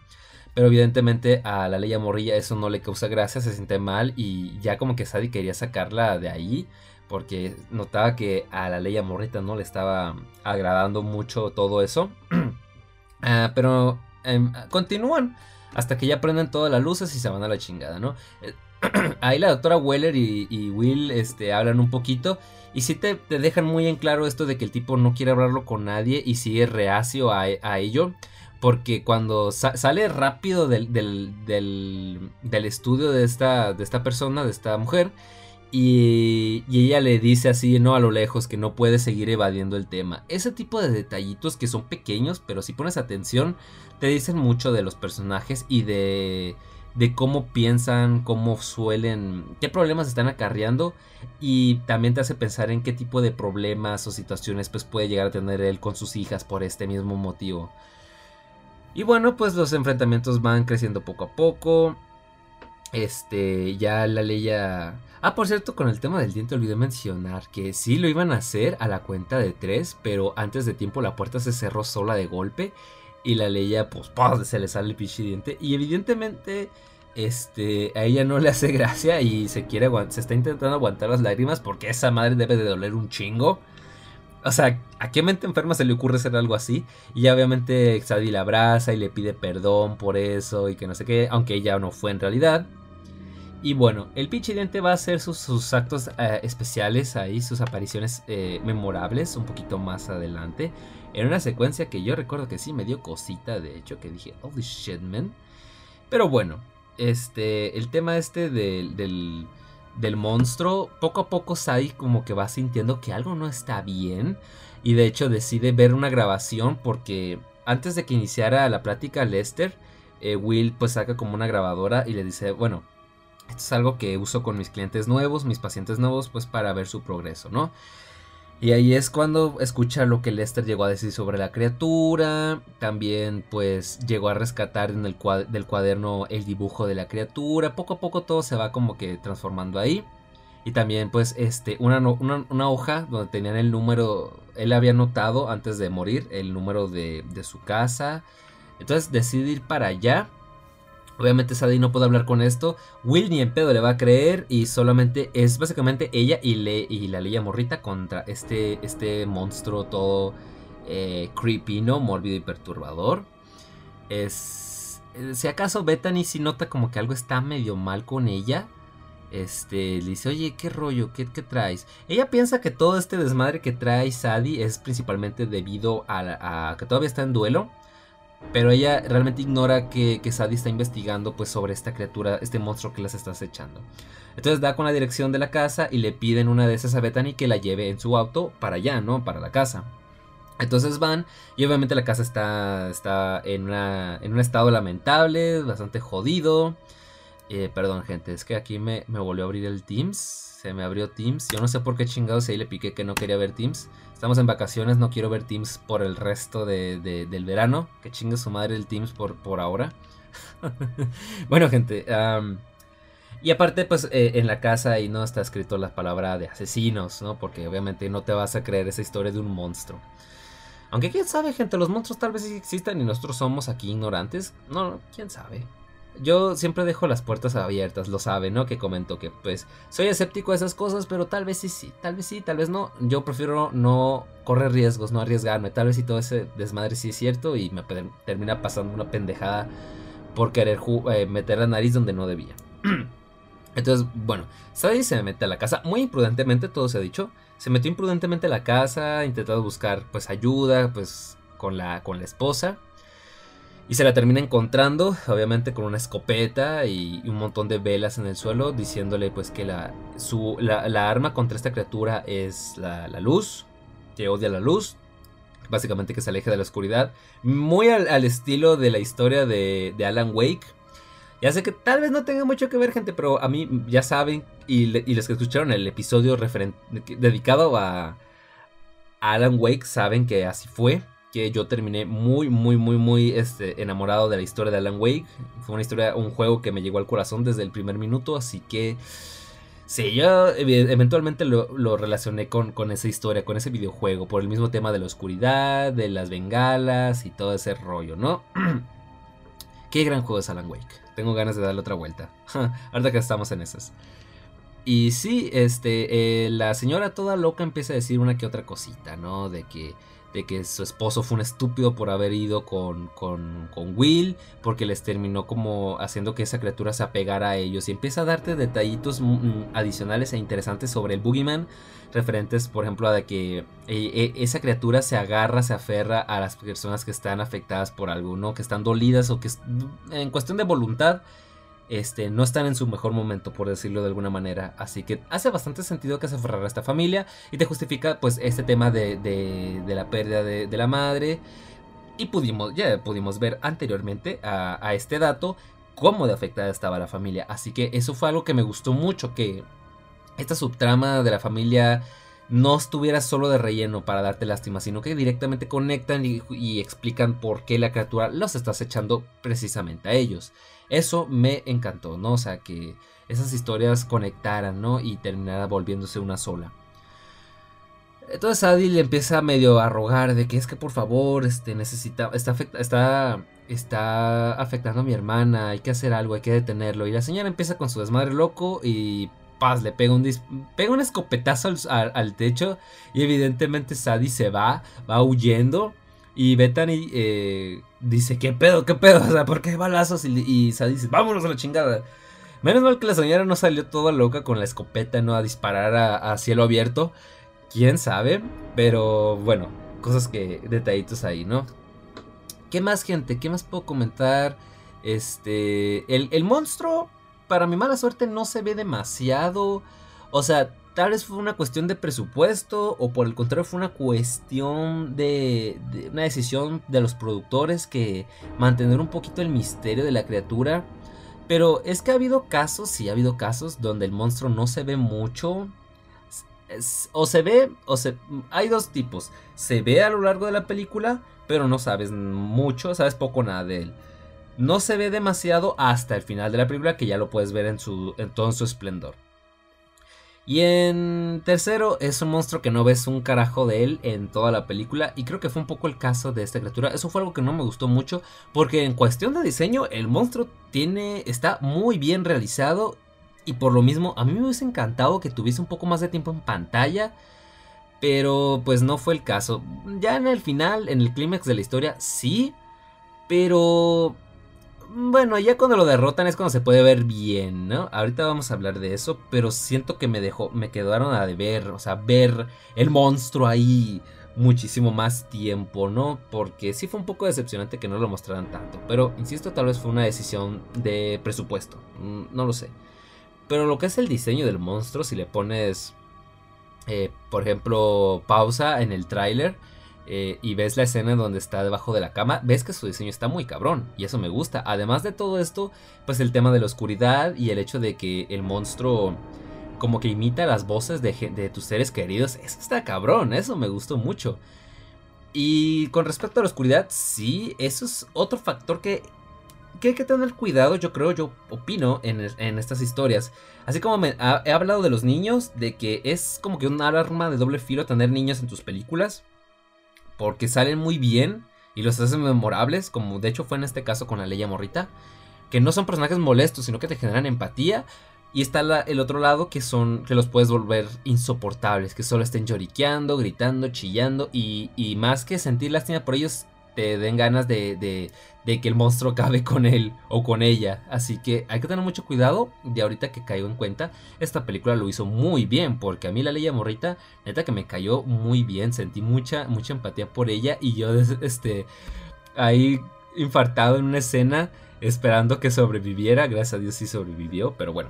Pero evidentemente a la ley morrilla eso no le causa gracia, se siente mal y ya como que Sadie quería sacarla de ahí porque notaba que a la ley amorrita no le estaba agradando mucho todo eso. Ah, pero em, continúan hasta que ya prenden todas las luces y se van a la chingada, ¿no? Eh, ahí la doctora Weller y, Will este, hablan un poquito y sí te, dejan muy en claro esto de que el tipo no quiere hablarlo con nadie y sigue reacio a, ello. Porque cuando sale rápido del, del, estudio de esta, de esta persona, de esta mujer, y, ella le dice así, no a lo lejos, que no puede seguir evadiendo el tema. Ese tipo de detallitos que son pequeños, pero si pones atención, te dicen mucho de los personajes y de, de cómo piensan, cómo suelen, qué problemas están acarreando. Y también te hace pensar en qué tipo de problemas o situaciones pues, puede llegar a tener él con sus hijas por este mismo motivo. Y bueno, pues los enfrentamientos van creciendo poco a poco. Este, ya la ley ya... Ah, por cierto, con el tema del diente olvidé mencionar que sí lo iban a hacer a la cuenta de tres, pero antes de tiempo la puerta se cerró sola de golpe y la ley ya, pues, se le sale el pinche diente. Y evidentemente, este, a ella no le hace gracia y se quiere, se está intentando aguantar las lágrimas porque esa madre debe de doler un chingo. O sea, ¿a qué mente enferma se le ocurre hacer algo así? Y ya obviamente Sadie la abraza y le pide perdón por eso y que no sé qué, aunque ella no fue en realidad. Y bueno, el pinche diente va a hacer sus, actos eh, especiales ahí, sus apariciones eh, memorables un poquito más adelante. En una secuencia que yo recuerdo que sí me dio cosita, de hecho, que dije, holy shit, man. Pero bueno, este, el tema este del, del, del monstruo, poco a poco Sai como que va sintiendo que algo no está bien. Y de hecho decide ver una grabación porque antes de que iniciara la plática Lester, eh, Will pues saca como una grabadora y le dice, bueno, esto es algo que uso con mis clientes nuevos, mis pacientes nuevos, pues para ver su progreso, ¿no? Y ahí es cuando escucha lo que Lester llegó a decir sobre la criatura. También pues llegó a rescatar en el del cuaderno el dibujo de la criatura. Poco a poco todo se va como que transformando ahí. Y también pues este, una, una, hoja donde tenían el número, él había notado antes de morir el número de, de su casa. Entonces decide ir para allá. Obviamente Sadie no puede hablar con esto. Will ni en pedo le va a creer. Y solamente es básicamente ella y, le, y la Leia Morrita contra este, este monstruo todo eh, creepy, ¿no? Mórbido y perturbador. Es. Eh, si acaso Bethany si nota como que algo está medio mal con ella. Este, le dice, oye, ¿qué rollo? ¿Qué, traes? Ella piensa que todo este desmadre que trae Sadie es principalmente debido a, que todavía está en duelo. Pero ella realmente ignora que, que, Sadie está investigando pues sobre esta criatura, este monstruo que las está acechando. Entonces da con la dirección de la casa y le piden una de esas a Bethany que la lleve en su auto para allá, ¿no? Para la casa. Entonces van y obviamente la casa está, está en, una, en un estado lamentable, bastante jodido. Eh, perdón, gente, es que aquí me, volvió a abrir el Teams. Se me abrió Teams. Yo no sé por qué chingados ahí le piqué que no quería ver Teams. Estamos en vacaciones, no quiero ver Teams por el resto del verano. Que chingue su madre el Teams por, por ahora. bueno, gente. y aparte, pues eh, en la casa ahí no está escrito la palabra de asesinos, ¿no? Porque obviamente no te vas a creer esa historia de un monstruo. Aunque quién sabe, gente, los monstruos tal vez existan y nosotros somos aquí ignorantes. No, quién sabe yo siempre dejo las puertas abiertas, lo sabe, ¿no? Que comento que pues soy escéptico de esas cosas, pero tal vez sí, sí, tal vez sí, tal vez no. Yo prefiero no correr riesgos, no arriesgarme. Tal vez si todo ese desmadre sí es cierto y me termina pasando una pendejada por querer eh, meter la nariz donde no debía. Entonces, bueno, Sadie se mete a la casa muy imprudentemente, todo se ha dicho. Se metió imprudentemente a la casa, intentando buscar pues ayuda, pues con la, con la esposa. Y se la termina encontrando, obviamente con una escopeta y un montón de velas en el suelo, diciéndole pues que la, su, la, arma contra esta criatura es la, luz, que odia la luz, básicamente que se aleje de la oscuridad, muy al, estilo de la historia de, Alan Wake. Ya sé que tal vez no tenga mucho que ver, gente, pero a mí ya saben, y, y los que escucharon el episodio dedicado a Alan Wake saben que así fue que yo terminé muy, muy, muy, muy este, enamorado de la historia de Alan Wake. Fue una historia, un juego que me llegó al corazón desde el primer minuto, así que sí, yo eventualmente lo, relacioné con, con, esa historia, con ese videojuego, por el mismo tema de la oscuridad, de las bengalas y todo ese rollo, ¿no? Qué gran juego es Alan Wake. Tengo ganas de darle otra vuelta. Ahorita que estamos en esas. Y sí, este, eh, la señora toda loca empieza a decir una que otra cosita, ¿no? De que de que su esposo fue un estúpido por haber ido con, con, Will, porque les terminó como haciendo que esa criatura se apegara a ellos y empieza a darte detallitos mm, mm, adicionales e interesantes sobre el Boogeyman, referentes por ejemplo a de que eh, eh, esa criatura se agarra, se aferra a las personas que están afectadas por algo, ¿no? que están dolidas o que en cuestión de voluntad este, no están en su mejor momento, por decirlo de alguna manera. Así que hace bastante sentido que se aferrara a esta familia y te justifica pues este tema de, de, la pérdida de, la madre. Y pudimos, ya pudimos ver anteriormente a, este dato cómo de afectada estaba la familia. Así que eso fue algo que me gustó mucho, que esta subtrama de la familia no estuviera solo de relleno para darte lástima, sino que directamente conectan y, y explican por qué la criatura los está acechando precisamente a ellos. Eso me encantó, ¿no? O sea, que esas historias conectaran, ¿no? Y terminara volviéndose una sola. Entonces Adi le empieza medio a rogar de que es que por favor, este, necesita, está, está, está afectando a mi hermana, hay que hacer algo, hay que detenerlo. Y la señora empieza con su desmadre loco y paz, le pega un, pega un escopetazo al, techo y evidentemente Sadie se va, va huyendo y Bethany eh, dice, ¿qué pedo? ¿Qué pedo? O sea, ¿por qué hay balazos? Y, y dice, vámonos a la chingada. Menos mal que la señora no salió toda loca con la escopeta, ¿no? A disparar a, cielo abierto. ¿Quién sabe? Pero bueno, cosas que, detallitos ahí, ¿no? ¿Qué más, gente? ¿Qué más puedo comentar? Este, el, el monstruo, para mi mala suerte, no se ve demasiado. O sea, tal vez fue una cuestión de presupuesto o por el contrario fue una cuestión de, una decisión de los productores que mantener un poquito el misterio de la criatura. Pero es que ha habido casos, sí ha habido casos donde el monstruo no se ve mucho. o se ve, o se... Hay dos tipos. Se ve a lo largo de la película, pero no sabes mucho, sabes poco nada de él. No se ve demasiado hasta el final de la película, que ya lo puedes ver en, su, en todo su esplendor. Y en tercero, es un monstruo que no ves un carajo de él en toda la película. Y creo que fue un poco el caso de esta criatura. Eso fue algo que no me gustó mucho. Porque en cuestión de diseño, el monstruo tiene. está muy bien realizado. Y por lo mismo, a mí me hubiese encantado que tuviese un poco más de tiempo en pantalla. Pero pues no fue el caso. Ya en el final, en el clímax de la historia, sí. Pero bueno, ya cuando lo derrotan es cuando se puede ver bien, ¿no? Ahorita vamos a hablar de eso, pero siento que me dejó, me quedaron a deber, o sea, ver el monstruo ahí muchísimo más tiempo, ¿no? Porque sí fue un poco decepcionante que no lo mostraran tanto, pero insisto, tal vez fue una decisión de presupuesto, mm, no lo sé. Pero lo que es el diseño del monstruo, si le pones, eh, por ejemplo, pausa en el tráiler, eh, y ves la escena donde está debajo de la cama, ves que su diseño está muy cabrón y eso me gusta. Además de todo esto, pues el tema de la oscuridad y el hecho de que el monstruo como que imita las voces de, tus seres queridos, eso está cabrón, eso me gustó mucho. Y con respecto a la oscuridad, sí, eso es otro factor que, que hay que tener cuidado, yo creo, yo opino en, en estas historias. Así como he hablado de los niños, de que es como que un arma de doble filo tener niños en tus películas porque salen muy bien y los hacen memorables, como de hecho fue en este caso con la Leia Morrita, que no son personajes molestos, sino que te generan empatía. Y está el otro lado que son que los puedes volver insoportables, que solo estén lloriqueando, gritando, chillando y, y más que sentir lástima por ellos, te den ganas de, de, que el monstruo acabe con él o con ella. Así que hay que tener mucho cuidado. De ahorita que caigo en cuenta, esta película lo hizo muy bien. Porque a mí la Leia Morrita, neta que me cayó muy bien. Sentí mucha, mucha empatía por ella. Y yo, este, ahí infartado en una escena, esperando que sobreviviera. Gracias a Dios sí sobrevivió, pero bueno.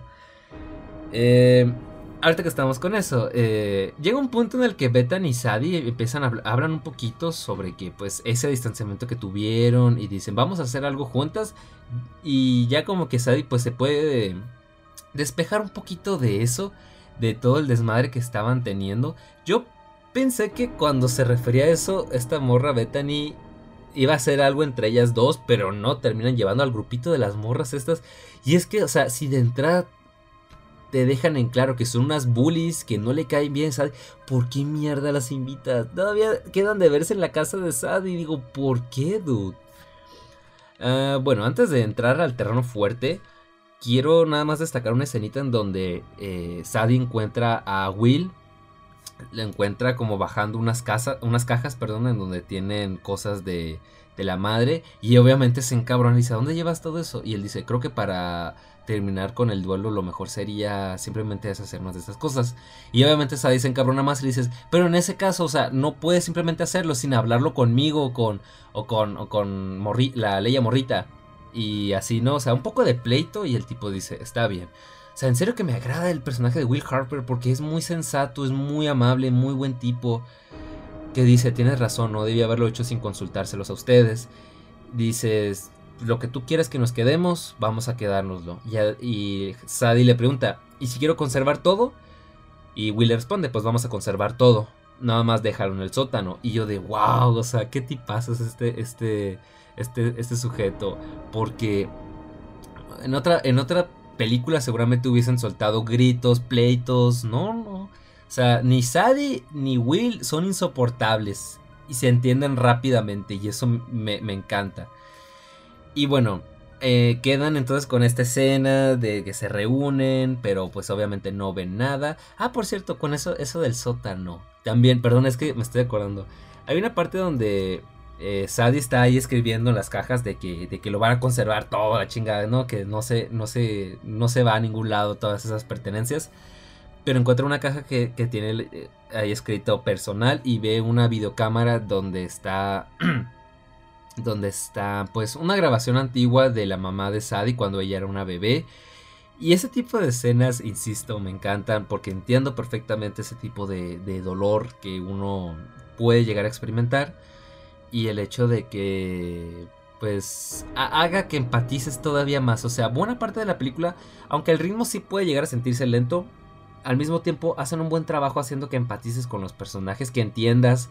Eh, ahorita que estamos con eso, eh, llega un punto en el que Betan y Sadie empiezan a hablar un poquito sobre que pues ese distanciamiento que tuvieron y dicen vamos a hacer algo juntas y ya como que Sadie pues se puede despejar un poquito de eso, de todo el desmadre que estaban teniendo. Yo pensé que cuando se refería a eso, esta morra Bethany iba a hacer algo entre ellas dos, pero no, terminan llevando al grupito de las morras estas. Y es que, o sea, si de entrada te dejan en claro que son unas bullies que no le caen bien Sad. ¿Por qué mierda las invitas? Todavía quedan de verse en la casa de Sad y digo, ¿por qué, dude? Ah, bueno, antes de entrar al terreno fuerte, quiero nada más destacar una escenita en donde eh, Sadie encuentra a Will. Le encuentra como bajando unas, casas, unas cajas, perdón, en donde tienen cosas de, de la madre. Y obviamente se encabrona y dice, ¿a dónde llevas todo eso? Y él dice, creo que para terminar con el duelo, lo mejor sería simplemente deshacernos de estas cosas. Y obviamente Sadie se encabrona más y dices, pero en ese caso, o sea, no puedes simplemente hacerlo sin hablarlo conmigo o con, o con, o con la Leia Morrita. Y así, ¿no? O sea, un poco de pleito y el tipo dice, está bien. O sea, en serio que me agrada el personaje de Will Harper porque es muy sensato, es muy amable, muy buen tipo. Que dice, tienes razón, no debía haberlo hecho sin consultárselos a ustedes. Dices, lo que tú quieras que nos quedemos, vamos a quedárnoslo. Y, Sadie le pregunta, ¿y si quiero conservar todo? Y Will responde, pues vamos a conservar todo. Nada más dejarlo en el sótano. Y yo de, wow, o sea, ¿qué tipazo es este, este, este, este sujeto? Porque en otra, en otra película seguramente hubiesen soltado gritos, pleitos. No, no. O sea, ni Sadie ni Will son insoportables. Y se entienden rápidamente. Y eso me, me encanta. Y bueno, eh, quedan entonces con esta escena de que se reúnen, pero pues obviamente no ven nada. Ah, por cierto, con eso, eso del sótano. También, perdón, es que me estoy acordando. Hay una parte donde eh, Sadie está ahí escribiendo en las cajas de que, de que lo van a conservar toda la chingada, ¿no? Que no se, no se, no se va a ningún lado todas esas pertenencias. Pero encuentra una caja que, que tiene eh, ahí escrito personal y ve una videocámara donde está donde está pues una grabación antigua de la mamá de Sadie cuando ella era una bebé. Y ese tipo de escenas, insisto, me encantan porque entiendo perfectamente ese tipo de, dolor que uno puede llegar a experimentar. Y el hecho de que pues haga que empatices todavía más. O sea, buena parte de la película, aunque el ritmo sí puede llegar a sentirse lento, al mismo tiempo hacen un buen trabajo haciendo que empatices con los personajes, que entiendas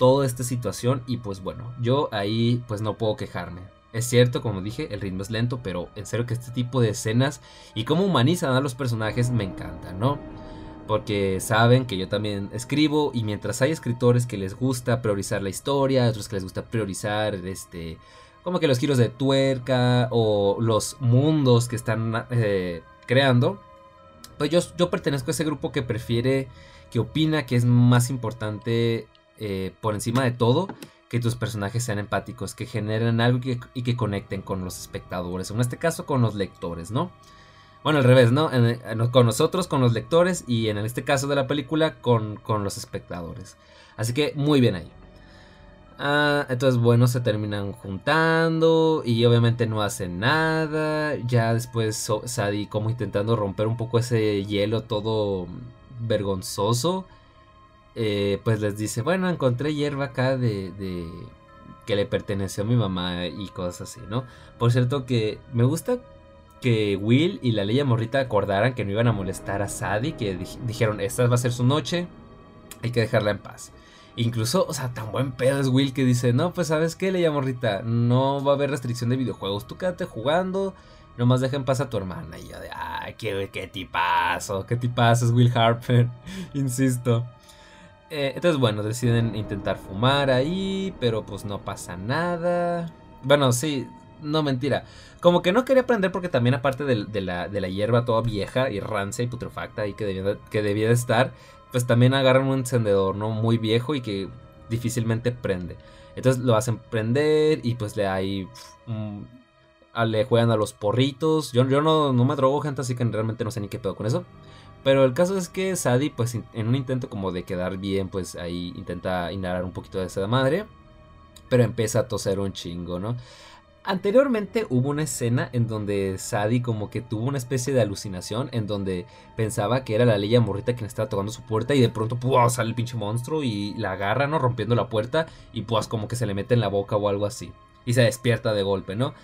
toda esta situación y pues bueno, yo ahí pues no puedo quejarme. Es cierto, como dije, el ritmo es lento, pero en serio que este tipo de escenas y cómo humanizan a los personajes me encantan, ¿no? porque saben que yo también escribo y mientras hay escritores que les gusta priorizar la historia, otros que les gusta priorizar este como que los giros de tuerca o los mundos que están eh, creando, pues yo, yo pertenezco a ese grupo que prefiere, que opina que es más importante eh, por encima de todo que tus personajes sean empáticos, que generen algo y que conecten con los espectadores, en este caso con los lectores, ¿no? Bueno, al revés, ¿no? con nosotros, con los lectores y en este caso de la película con, los espectadores. Así que muy bien ahí. Ah, entonces, bueno, se terminan juntando y obviamente no hacen nada. Ya después Sadie como intentando romper un poco ese hielo todo vergonzoso. Eh, pues les dice, bueno, encontré hierba acá de, que le perteneció a mi mamá y cosas así, ¿no? Por cierto que me gusta que Will y la Leia Morrita acordaran que no iban a molestar a Sadie, que dijeron, esta va a ser su noche, hay que dejarla en paz. Incluso, o sea, tan buen pedo es Will que dice, no, pues sabes qué, Leia Morrita, no va a haber restricción de videojuegos, tú quédate jugando, nomás deja en paz a tu hermana. Y yo de, ay, qué, qué tipazo, qué tipazo es Will Harper, insisto. Eh, entonces, bueno, deciden intentar fumar ahí, pero pues no pasa nada. Bueno, sí, no mentira. Como que no quería aprender porque también aparte de, la, hierba toda vieja y rancia y putrefacta y que debía, de, que debía de estar, pues también agarran un encendedor, ¿no? Muy viejo y que difícilmente prende. Entonces lo hacen prender y pues le hay... le juegan a los porritos. Yo, yo no, no me drogo, gente, así que realmente no sé ni qué pedo con eso. Pero el caso es que Sadie, pues en un intento como de quedar bien, pues ahí intenta inhalar un poquito de esa madre. Pero empieza a toser un chingo, ¿no? Anteriormente hubo una escena en donde Sadie como que tuvo una especie de alucinación en donde pensaba que era la Leia Morrita quien estaba tocando su puerta y de pronto ¡pua! sale el pinche monstruo y la agarra, ¿no? Rompiendo la puerta y pues como que se le mete en la boca o algo así. Y se despierta de golpe, ¿no?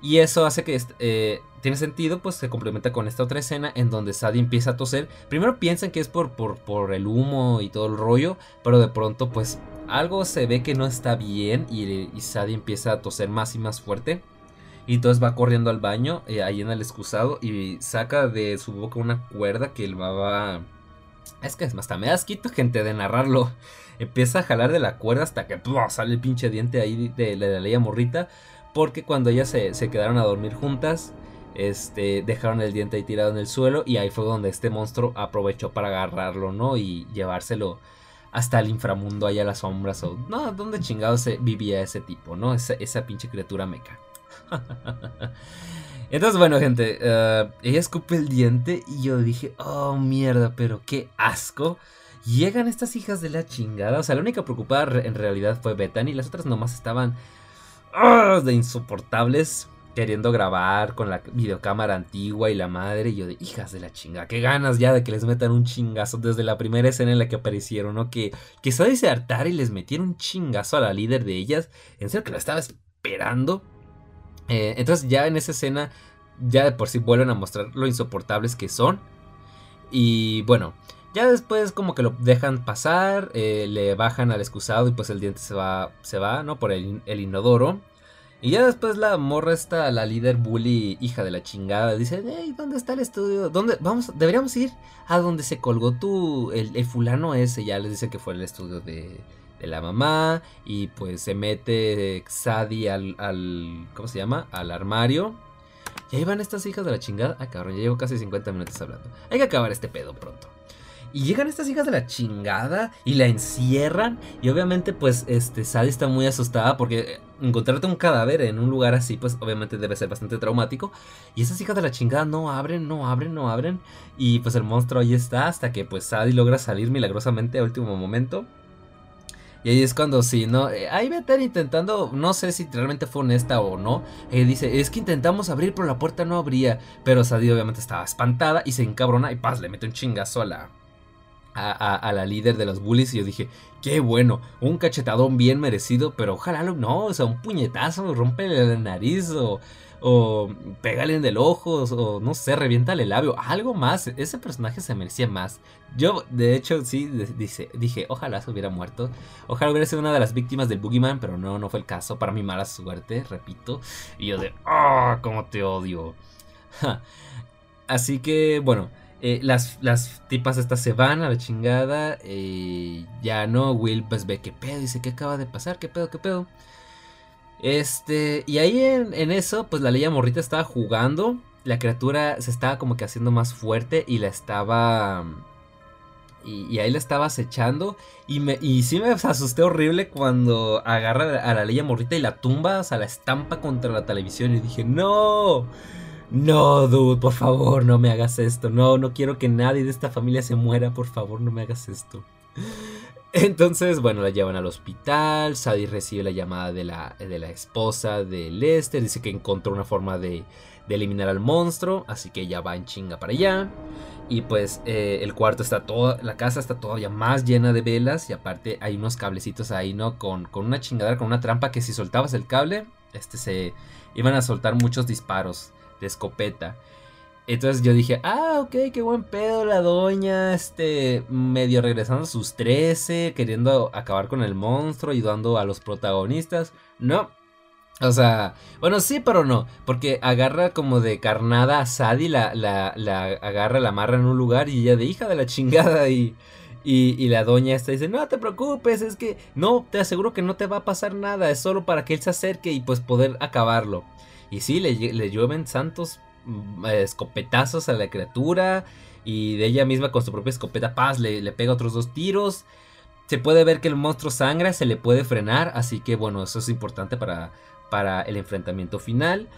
Y eso hace que eh, tiene sentido, pues se complementa con esta otra escena en donde Sadie empieza a toser. Primero piensan que es por, por, por el humo y todo el rollo, pero de pronto pues algo se ve que no está bien y, Sadie empieza a toser más y más fuerte. Y entonces va corriendo al baño, eh, ahí en el excusado, y saca de su boca una cuerda que él va... Es que hasta me das quito, gente, de narrarlo. Empieza a jalar de la cuerda hasta que sale el pinche diente ahí de, la ley morrita. Porque cuando ellas se, se, quedaron a dormir juntas, este, dejaron el diente ahí tirado en el suelo. Y ahí fue donde este monstruo aprovechó para agarrarlo, ¿no? Y llevárselo hasta el inframundo, allá las sombras, o no, ¿dónde chingados vivía ese tipo, no? Esa, esa pinche criatura meca. Entonces, bueno, gente, uh, ella escupe el diente y yo dije, oh mierda, pero qué asco. Llegan estas hijas de la chingada. O sea, la única preocupada en realidad fue Bethany. Las otras nomás estaban de insoportables queriendo grabar con la videocámara antigua y la madre. Y yo de hijas de la chinga, qué ganas ya de que les metan un chingazo desde la primera escena en la que aparecieron, ¿no? Que, que se hartar y les metieron un chingazo a la líder de ellas. En serio que lo estaba esperando. Eh, entonces ya en esa escena, ya de por sí vuelven a mostrar lo insoportables que son. Y bueno, ya después como que lo dejan pasar, eh, le bajan al excusado y pues el diente se va, se va, ¿no? Por el, inodoro. Y ya después la morra está, la líder bully, hija de la chingada, dice, hey, ¿dónde está el estudio? ¿Dónde? Vamos, deberíamos ir a donde se colgó tu, el, fulano ese, ya les dice que fue el estudio de, la mamá, y pues se mete al, al, ¿cómo se llama? Al armario. Y ahí van estas hijas de la chingada. Ah, cabrón, ya llevo casi 50 minutos hablando. Hay que acabar este pedo pronto. Y llegan estas hijas de la chingada y la encierran. Y obviamente, pues, este, Sadie está muy asustada porque encontrarte un cadáver en un lugar así, pues obviamente debe ser bastante traumático. Y esas hijas de la chingada no abren, no abren, no abren. Y pues el monstruo ahí está hasta que pues Sadie logra salir milagrosamente a último momento. Y ahí es cuando sí, ¿no? Eh, ahí estar intentando, no sé si realmente fue honesta o no. Eh, dice, es que intentamos abrir, pero la puerta no abría. Pero Sadie obviamente estaba espantada y se encabrona y paz, le mete un chingazo a la, a, la líder de los bullies y yo dije, qué bueno, un cachetadón bien merecido, pero ojalá no, o sea, un puñetazo, rompe la nariz o, o pégale en el ojo o no sé, reviéntale el labio, algo más, ese personaje se merecía más. Yo, de hecho, sí, dice, dije, ojalá se hubiera muerto, ojalá hubiera sido una de las víctimas del Boogeyman, pero no, no fue el caso, para mi mala suerte, repito, y yo de, ah, cómo te odio. Así que, bueno, Eh, las, las tipas estas se van a la chingada. Eh, ya no, Will pues ve qué pedo. Dice, ¿qué acaba de pasar? ¿Qué pedo? ¿Qué pedo? Este, y ahí en, eso, pues la Leia Morrita estaba jugando. La criatura se estaba como que haciendo más fuerte y la estaba... Y, ahí la estaba acechando. Y, me, y sí me asusté horrible cuando agarra a la Leia Morrita y la tumba, o sea, la estampa contra la televisión. Y dije, no, no, dude, por favor, no me hagas esto. No, no quiero que nadie de esta familia se muera, por favor, no me hagas esto. Entonces, bueno, la llevan al hospital. Sadie recibe la llamada de la, de la esposa de Lester. Dice que encontró una forma de, eliminar al monstruo. Así que ella va en chinga para allá. Y pues eh, el cuarto está todo, la casa está todavía más llena de velas. Y aparte hay unos cablecitos ahí, ¿no? Con, con una chingadera, con una trampa que si soltabas el cable, este se iban a soltar muchos disparos de escopeta. Entonces yo dije, ah, ok, qué buen pedo la doña, este, medio regresando a sus 13, queriendo acabar con el monstruo, ayudando a los protagonistas. No. O sea, bueno, sí, pero no, porque agarra como de carnada a Sadie, la, la, la agarra, la amarra en un lugar y ella de hija de la chingada y... Y, la doña esta dice, no te preocupes, es que no, te aseguro que no te va a pasar nada, es solo para que él se acerque y pues poder acabarlo. Y sí, le, le llueven santos Mm, escopetazos a la criatura y de ella misma con su propia escopeta paz le, le, pega otros dos tiros. Se puede ver que el monstruo sangra, se le puede frenar, así que bueno, eso es importante para, para el enfrentamiento final.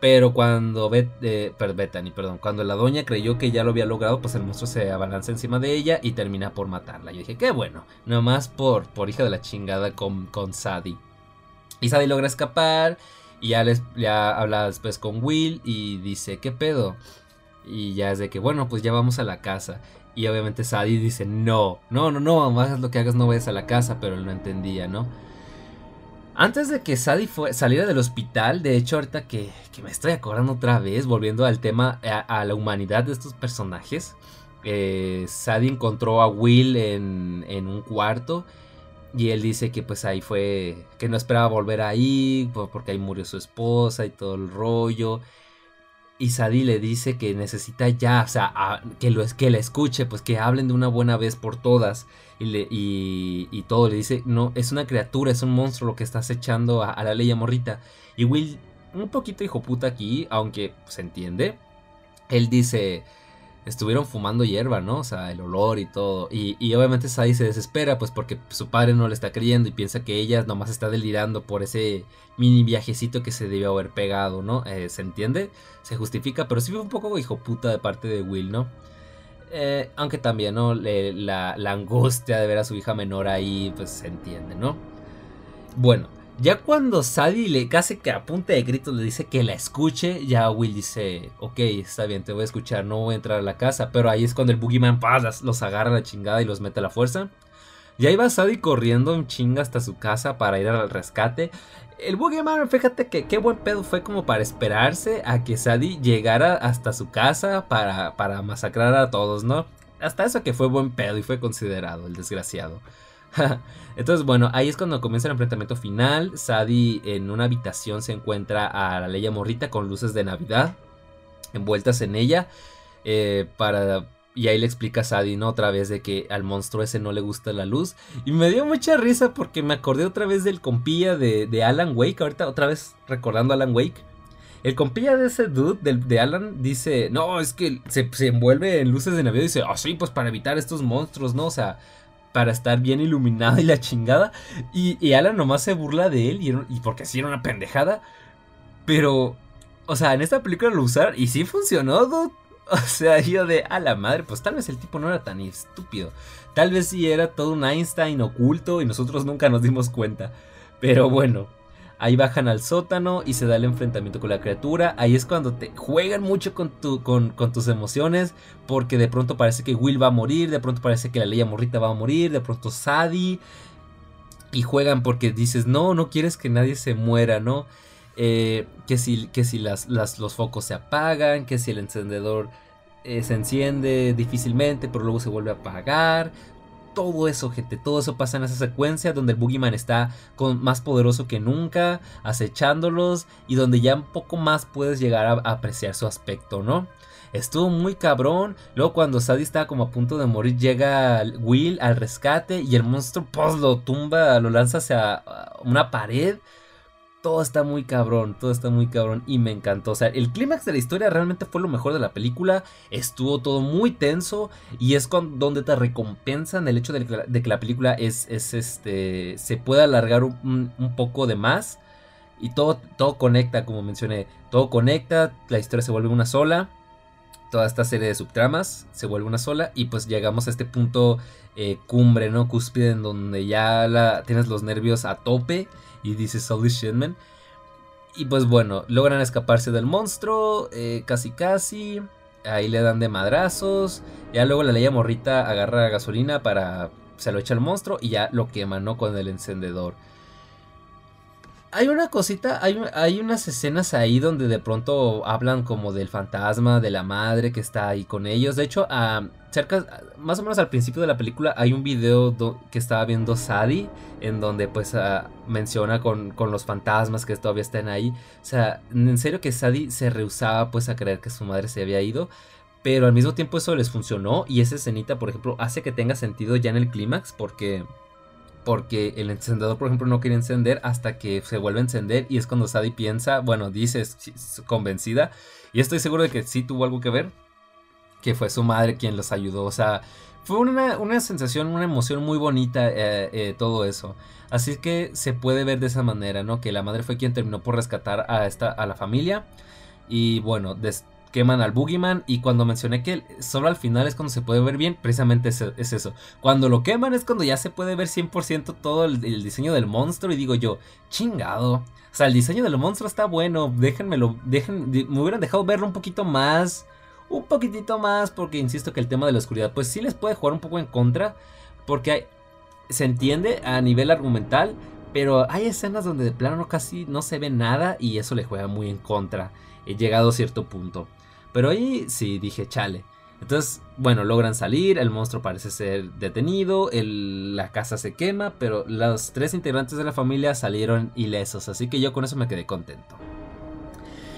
Pero cuando Bet, eh, Bethany, perdón, cuando la doña creyó que ya lo había logrado, pues el monstruo se abalanza encima de ella y termina por matarla. Yo dije, qué bueno, nomás por, por hija de la chingada con, con Sadie. Y Sadie logra escapar y ya, les, ya habla después con Will y dice, ¿qué pedo? Y ya es de que, bueno, pues ya vamos a la casa. Y obviamente Sadie dice, no, no, no, no, hagas lo que hagas, no vayas a la casa, pero él no entendía, ¿no? Antes de que Sadie saliera del hospital, de hecho ahorita que, me estoy acordando otra vez, volviendo al tema, a, la humanidad de estos personajes, eh, Sadie encontró a Will en, en un cuarto y él dice que pues ahí fue, que no esperaba volver ahí, porque ahí murió su esposa y todo el rollo. Y Sadie le dice que necesita ya, o sea, que, lo, que la escuche, pues que hablen de una buena vez por todas. Y, le, y, todo le dice, no, es una criatura, es un monstruo lo que estás echando a, la ley morrita. Y Will, un poquito hijo puta aquí, aunque se entiende. Él dice, estuvieron fumando hierba, ¿no? O sea, el olor y todo. Y, obviamente Sadie se desespera, pues porque su padre no le está creyendo y piensa que ella nomás está delirando por ese mini viajecito que se debió haber pegado, ¿no? Eh, ¿Se entiende? Se justifica, pero sí fue un poco hijo puta de parte de Will, ¿no? Eh, aunque también, ¿no? la, la angustia de ver a su hija menor ahí, pues se entiende, ¿no? Bueno, ya cuando Sadie le casi que a de gritos le dice que la escuche, ya Will dice, ok, está bien, te voy a escuchar, no voy a entrar a la casa. Pero ahí es cuando el Boogeyman los agarra a la chingada y los mete a la fuerza. Ya iba Sadie corriendo en chinga hasta su casa para ir al rescate. El Boogeyman, fíjate que qué buen pedo fue como para esperarse a que Sadie llegara hasta su casa para, para masacrar a todos, ¿no? Hasta eso que fue buen pedo y fue considerado, el desgraciado. Entonces, bueno, ahí es cuando comienza el enfrentamiento final. Sadie en una habitación se encuentra a la Leia Morrita con luces de Navidad envueltas en ella. Eh, para. Y ahí le explica a Sadie, ¿no? Otra vez de que al monstruo ese no le gusta la luz. Y me dio mucha risa porque me acordé otra vez del compilla de, Alan Wake. Ahorita otra vez recordando a Alan Wake. El compilla de ese dude, de, Alan, dice, no, es que se, se, envuelve en luces de Navidad y dice, ah, sí, pues para evitar estos monstruos, ¿no? O sea, para estar bien iluminada y la chingada. Y, Alan nomás se burla de él y, porque así era una pendejada. Pero, o sea, en esta película lo usaron y sí funcionó, dude. O sea, yo de a la madre, pues tal vez el tipo no era tan estúpido. Tal vez sí era todo un Einstein oculto y nosotros nunca nos dimos cuenta. Pero bueno. Ahí bajan al sótano y se da el enfrentamiento con la criatura. Ahí es cuando te juegan mucho con, tu, con, tus emociones. Porque de pronto parece que Will va a morir. De pronto parece que la Leia Morrita va a morir. De pronto Sadie. Y juegan porque dices, no, no quieres que nadie se muera, ¿no? Eh, que si, que si las, los focos se apagan. Que si el encendedor eh, se enciende difícilmente, pero luego se vuelve a apagar todo eso, gente, todo eso pasa en esa secuencia donde el Boogeyman está con, más poderoso que nunca, acechándolos y donde ya un poco más puedes llegar a, apreciar su aspecto, ¿no? estuvo muy cabrón. Luego cuando Sadie estaba como a punto de morir, llega Will al rescate y el monstruo pues lo tumba, lo lanza hacia una pared todo está muy cabrón, todo está muy cabrón y me encantó. O sea, el clímax de la historia realmente fue lo mejor de la película. Estuvo todo muy tenso y es con, donde te recompensan el hecho de que, la, película es, es, este, se puede alargar un, poco de más. Y todo, todo conecta, como mencioné, todo conecta, la historia se vuelve una sola. Toda esta serie de subtramas se vuelve una sola y pues llegamos a este punto eh, cumbre, ¿no? Cúspide en donde ya la, tienes los nervios a tope y dice Holy Shitman. Y pues bueno, logran escaparse del monstruo, eh, casi casi. Ahí le dan de madrazos. Ya luego la leía morrita agarra gasolina para. Se lo echa al monstruo y ya lo quema, ¿no? Con el encendedor hay una cosita, hay, hay, unas escenas ahí donde de pronto hablan como del fantasma, de la madre que está ahí con ellos. De hecho, cerca, más o menos al principio de la película hay un video que estaba viendo Sadie, en donde pues ah, menciona con, con, los fantasmas que todavía están ahí. O sea, en serio que Sadie se rehusaba pues a creer que su madre se había ido. Pero al mismo tiempo eso les funcionó y esa escenita, por ejemplo, hace que tenga sentido ya en el clímax porque porque el encendedor, por ejemplo, no quiere encender hasta que se vuelve a encender y es cuando Sadie piensa, bueno, dice convencida, y estoy seguro de que sí tuvo algo que ver, que fue su madre quien los ayudó, o sea, fue una, sensación, una emoción muy bonita eh, eh, todo eso. Así que se puede ver de esa manera, ¿no? Que la madre fue quien terminó por rescatar a, esta, a la familia. Y bueno, des, queman al Boogeyman y cuando mencioné que solo al final es cuando se puede ver bien, precisamente es, eso. Cuando lo queman es cuando ya se puede ver 100% todo el, diseño del monstruo y digo yo, chingado. O sea, el diseño del monstruo está bueno, déjenmelo, dejen, me hubieran dejado verlo un poquito más, un poquitito más, porque insisto que el tema de la oscuridad pues sí les puede jugar un poco en contra, porque se entiende a nivel argumental, pero hay escenas donde de plano casi no se ve nada y eso le juega muy en contra. He llegado a cierto punto. Pero ahí sí dije, chale. Entonces, bueno, logran salir, el monstruo parece ser detenido, la casa se quema, pero los tres integrantes de la familia salieron ilesos, así que yo con eso me quedé contento.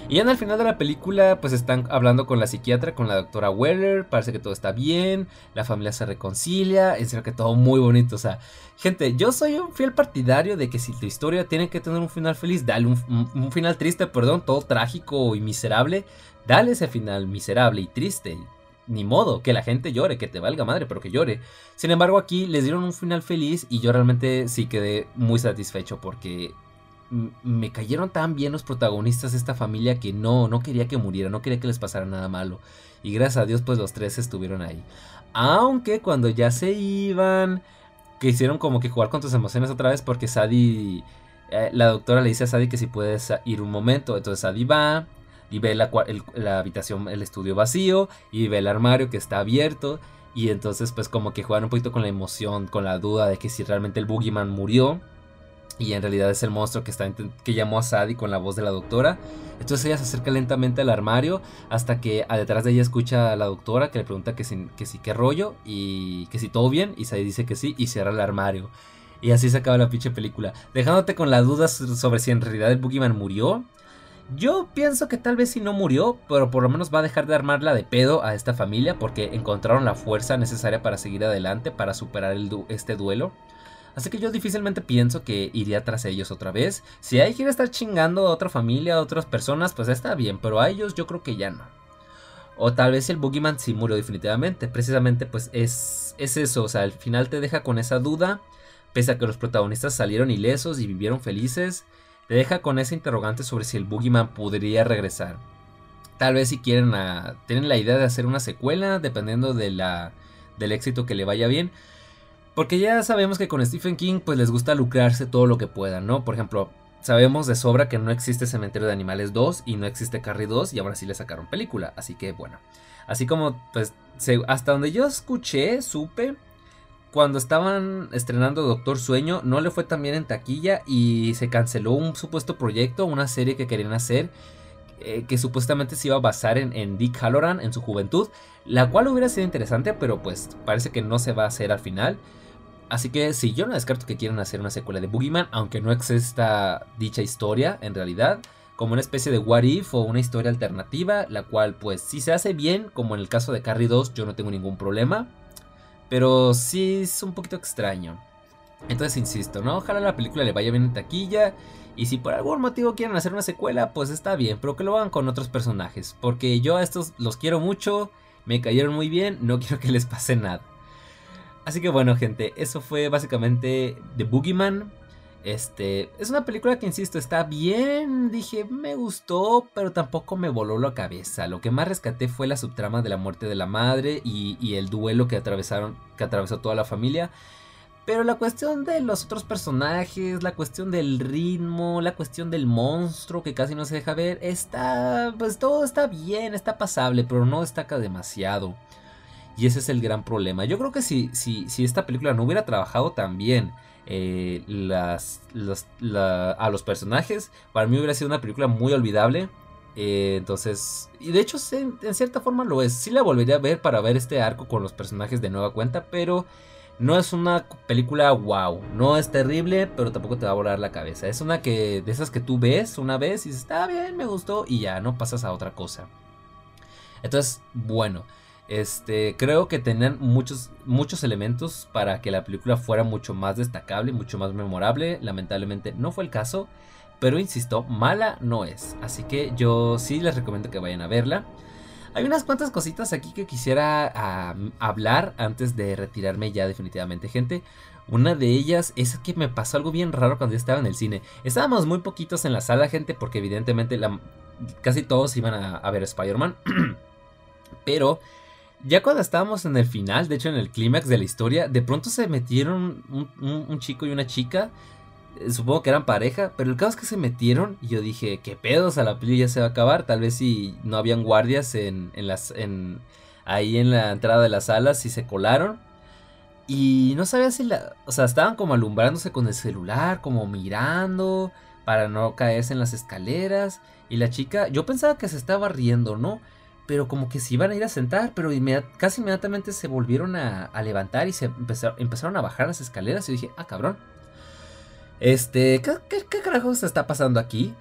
Y en el final de la película, pues están hablando con la psiquiatra, con la doctora Weller, parece que todo está bien, la familia se reconcilia, es que todo muy bonito, o sea, gente, yo soy un fiel partidario de que si tu historia tiene que tener un final feliz, dale un final triste, perdón, todo trágico y miserable, Dale ese final miserable y triste. Ni modo, que la gente llore, que te valga madre, pero que llore. Sin embargo, aquí les dieron un final feliz y yo realmente sí quedé muy satisfecho porque me cayeron tan bien los protagonistas de esta familia que no, no quería que murieran, no quería que les pasara nada malo. Y gracias a Dios, pues los tres estuvieron ahí. Aunque cuando ya se iban, quisieron como que jugar con tus emociones otra vez porque Sadie, eh, la doctora le dice a Sadie que si puedes ir un momento. Entonces Sadie va, y ve la, habitación, el estudio vacío y ve el armario que está abierto y entonces pues como que juegan un poquito con la emoción, con la duda de que si realmente el Boogeyman murió y en realidad es el monstruo que, está, que llamó a Sadie con la voz de la doctora. Entonces ella se acerca lentamente al armario hasta que a detrás de ella escucha a la doctora que le pregunta que si, que si qué rollo y que si todo bien y Sadie dice que sí y cierra el armario. Y así se acaba la pinche película, dejándote con la duda sobre si en realidad el Boogeyman murió yo pienso que tal vez si no murió, pero por lo menos va a dejar de armarla de pedo a esta familia porque encontraron la fuerza necesaria para seguir adelante, para superar este duelo. Así que yo difícilmente pienso que iría tras ellos otra vez. Si hay quiere estar chingando a otra familia, a otras personas, pues está bien, pero a ellos yo creo que ya no. O tal vez el Boogeyman sí murió definitivamente. Precisamente pues es, es eso, o sea, al final te deja con esa duda, pese a que los protagonistas salieron ilesos y vivieron felices te deja con esa interrogante sobre si el Boogeyman podría regresar. Tal vez si quieren a, tienen la idea de hacer una secuela, dependiendo de la, del éxito que le vaya bien. Porque ya sabemos que con Stephen King pues les gusta lucrarse todo lo que puedan, ¿no? Por ejemplo, sabemos de sobra que no existe Cementerio de Animales 2 y no existe Carrie 2 y ahora sí le sacaron película. Así que bueno, así como pues hasta donde yo escuché, supe, cuando estaban estrenando Doctor Sueño, no le fue tan bien en taquilla y se canceló un supuesto proyecto, una serie que querían hacer, eh, que supuestamente se iba a basar en, Dick Halloran en su juventud, la cual hubiera sido interesante, pero pues parece que no se va a hacer al final. Así que sí, yo no descarto que quieran hacer una secuela de Boogeyman, aunque no exista dicha historia en realidad. como una especie de what if o una historia alternativa, la cual pues si se hace bien, como en el caso de Carrie 2, yo no tengo ningún problema, pero sí es un poquito extraño. Entonces insisto, ¿no? Ojalá la película le vaya bien en taquilla. Y si por algún motivo quieren hacer una secuela, pues está bien, pero que lo hagan con otros personajes. Porque yo a estos los quiero mucho, me cayeron muy bien, no quiero que les pase nada. Así que bueno, gente, eso fue básicamente The Boogeyman. Este, es una película que, insisto, está bien. Dije, me gustó, pero tampoco me voló la cabeza. Lo que más rescaté fue la subtrama de la muerte de la madre y, el duelo que atravesaron, que atravesó toda la familia. Pero la cuestión de los otros personajes, la cuestión del ritmo, la cuestión del monstruo que casi no se deja ver, está, pues todo está bien, está pasable, pero no destaca demasiado. Y ese es el gran problema. Yo creo que si, si, si esta película no hubiera trabajado tan bien eh, a los personajes, para mí hubiera sido una película muy olvidable. Eh, entonces, y de hecho en, en, cierta forma lo es. Sí la volvería a ver para ver este arco con los personajes de nueva cuenta, pero no es una película wow, no es terrible, pero tampoco te va a volar la cabeza. Es una que de esas que tú ves una vez y dices, está bien, me gustó y ya no pasas a otra cosa. Entonces, bueno, este creo que tenían muchos muchos elementos para que la película fuera mucho más destacable, mucho más memorable. Lamentablemente no fue el caso, pero insisto, mala no es. Así que yo sí les recomiendo que vayan a verla. Hay unas cuantas cositas aquí que quisiera hablar antes de retirarme ya definitivamente, gente. Una de ellas es que me pasó algo bien raro cuando yo estaba en el cine. Estábamos muy poquitos en la sala, gente, porque evidentemente casi todos iban a, ver Spider-Man. Pero ya cuando estábamos en el final, de hecho en el clímax de la historia, de pronto se metieron un chico y una chica eh, supongo que eran pareja, pero el caso es que se metieron y yo dije, ¿qué pedos? A la peli ya se va a acabar. Tal vez si no habían guardias en, las, en, ahí en la entrada de las salas, si se colaron. Y no sabía si la... O sea, estaban como alumbrándose con el celular, como mirando para no caerse en las escaleras. Y la chica, yo pensaba que se estaba riendo, ¿no? Pero como que se iban a ir a sentar, pero casi inmediatamente se volvieron a, levantar y se empezaron a bajar las escaleras. Y dije, ah, cabrón este, ¿qué, qué, carajos está pasando aquí?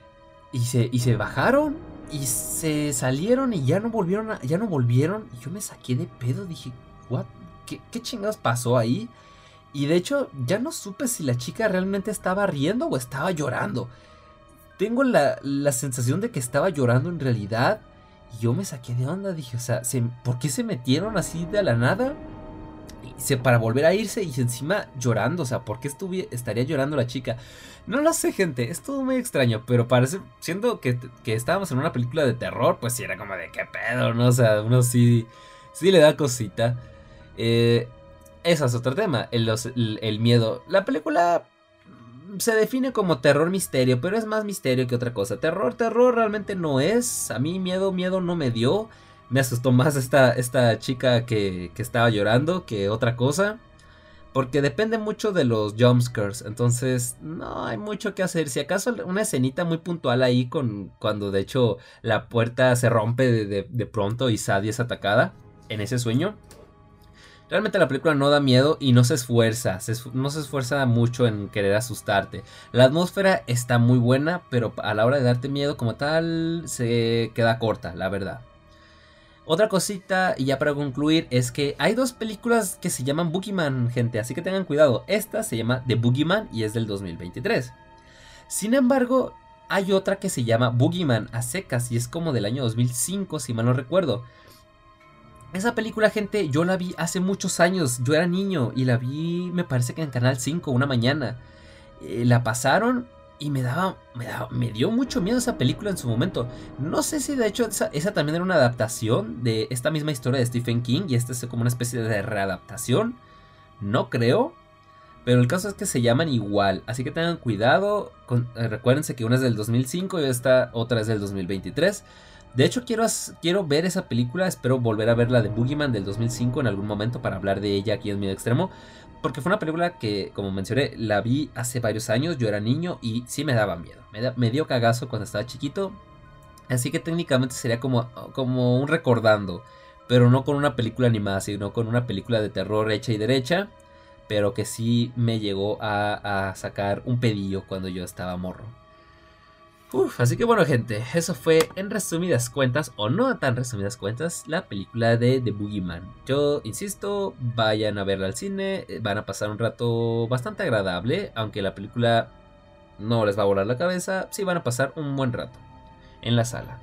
Y se, y se bajaron y se salieron y ya no volvieron, ya no volvieron. Y yo me saqué de pedo, dije? ¿Qué, ¿Qué chingados pasó ahí? Y de hecho, ya no supe si la chica realmente estaba riendo o estaba llorando. Tengo la sensación de que estaba llorando en realidad. Y yo me saqué de onda, dije, o sea, ¿por qué se metieron así de la nada? para volver a irse y encima llorando. O sea, ¿por qué estaría llorando la chica? No lo sé, gente. Es todo muy extraño. Pero parece, siendo que, estábamos en una película de terror, pues sí era como de qué pedo, ¿no? O sea, uno sí, sí le da cosita. Eh, ese es otro tema, el, el miedo. La película se define como terror misterio, pero es más misterio que otra cosa. Terror, terror realmente no es. A mí miedo, miedo no me dio me asustó más esta, esta chica que, que estaba llorando que otra cosa. Porque depende mucho de los jumpscares. Entonces, no hay mucho que hacer. Si acaso una escenita muy puntual ahí con cuando de hecho la puerta se rompe de, de, pronto y Sadie es atacada en ese sueño. Realmente la película no da miedo y no se esfuerza. no se esfuerza mucho en querer asustarte. La atmósfera está muy buena, pero a la hora de darte miedo como tal se queda corta, la verdad. Otra cosita, y ya para concluir, es que hay dos películas que se llaman Boogeyman, gente, así que tengan cuidado. Esta se llama The Boogeyman y es del 2023. Sin embargo, hay otra que se llama Boogeyman a secas y es como del año 2005, si mal no recuerdo. Esa película, gente, yo la vi hace muchos años, yo era niño y la vi, me parece que en Canal 5 una mañana. Eh, la pasaron y me daba, me me dio mucho miedo esa película en su momento. No sé si de hecho esa, también era una adaptación de esta misma historia de Stephen King y esta es como una especie de readaptación. No creo. Pero el caso es que se llaman igual, así que tengan cuidado. Con, eh, recuérdense que una es del 2005 y esta otra es del 2023. De hecho, quiero, quiero ver esa película. Espero volver a ver la de Boogeyman del 2005 en algún momento para hablar de ella aquí en mi extremo. Porque fue una película que, como mencioné, la vi hace varios años, yo era niño y sí me daba miedo. Me, dio cagazo cuando estaba chiquito. Así que técnicamente sería como, como un recordando. Pero no con una película animada, sino con una película de terror hecha y derecha. Pero que sí me llegó a, a sacar un pedillo cuando yo estaba morro. Así que bueno gente, eso fue en resumidas cuentas, o no tan resumidas cuentas, la película de The Boogeyman. Yo insisto, vayan a verla al cine, eh, van a pasar un rato bastante agradable, aunque la película no les va a volar la cabeza, sí van a pasar un buen rato en la sala.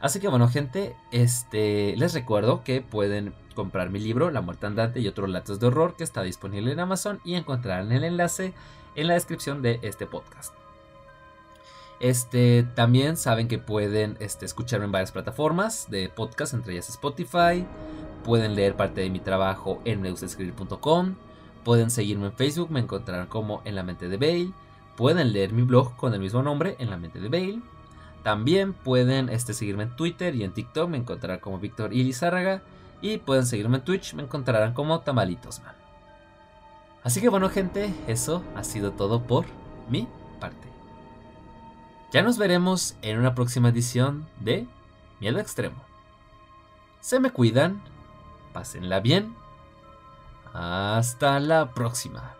Así que bueno gente, este, les recuerdo que pueden comprar mi libro La muerte andante y otros latos de horror que está disponible en Amazon y encontrarán el enlace en la descripción de este podcast. Este, también saben que pueden este, escucharme en varias plataformas de podcast, entre ellas Spotify. Pueden leer parte de mi trabajo en neusescribir.com. Pueden seguirme en Facebook, me encontrarán como En la mente de Bale. Pueden leer mi blog con el mismo nombre, En la mente de Bale. También pueden este, seguirme en Twitter y en TikTok, me encontrarán como Víctor Irizárraga. Y pueden seguirme en Twitch, me encontrarán como Tamalitosman. Así que bueno gente, eso ha sido todo por mi parte. Ya nos veremos en una próxima edición de Miedo Extremo. Se me cuidan, pásenla bien. Hasta la próxima.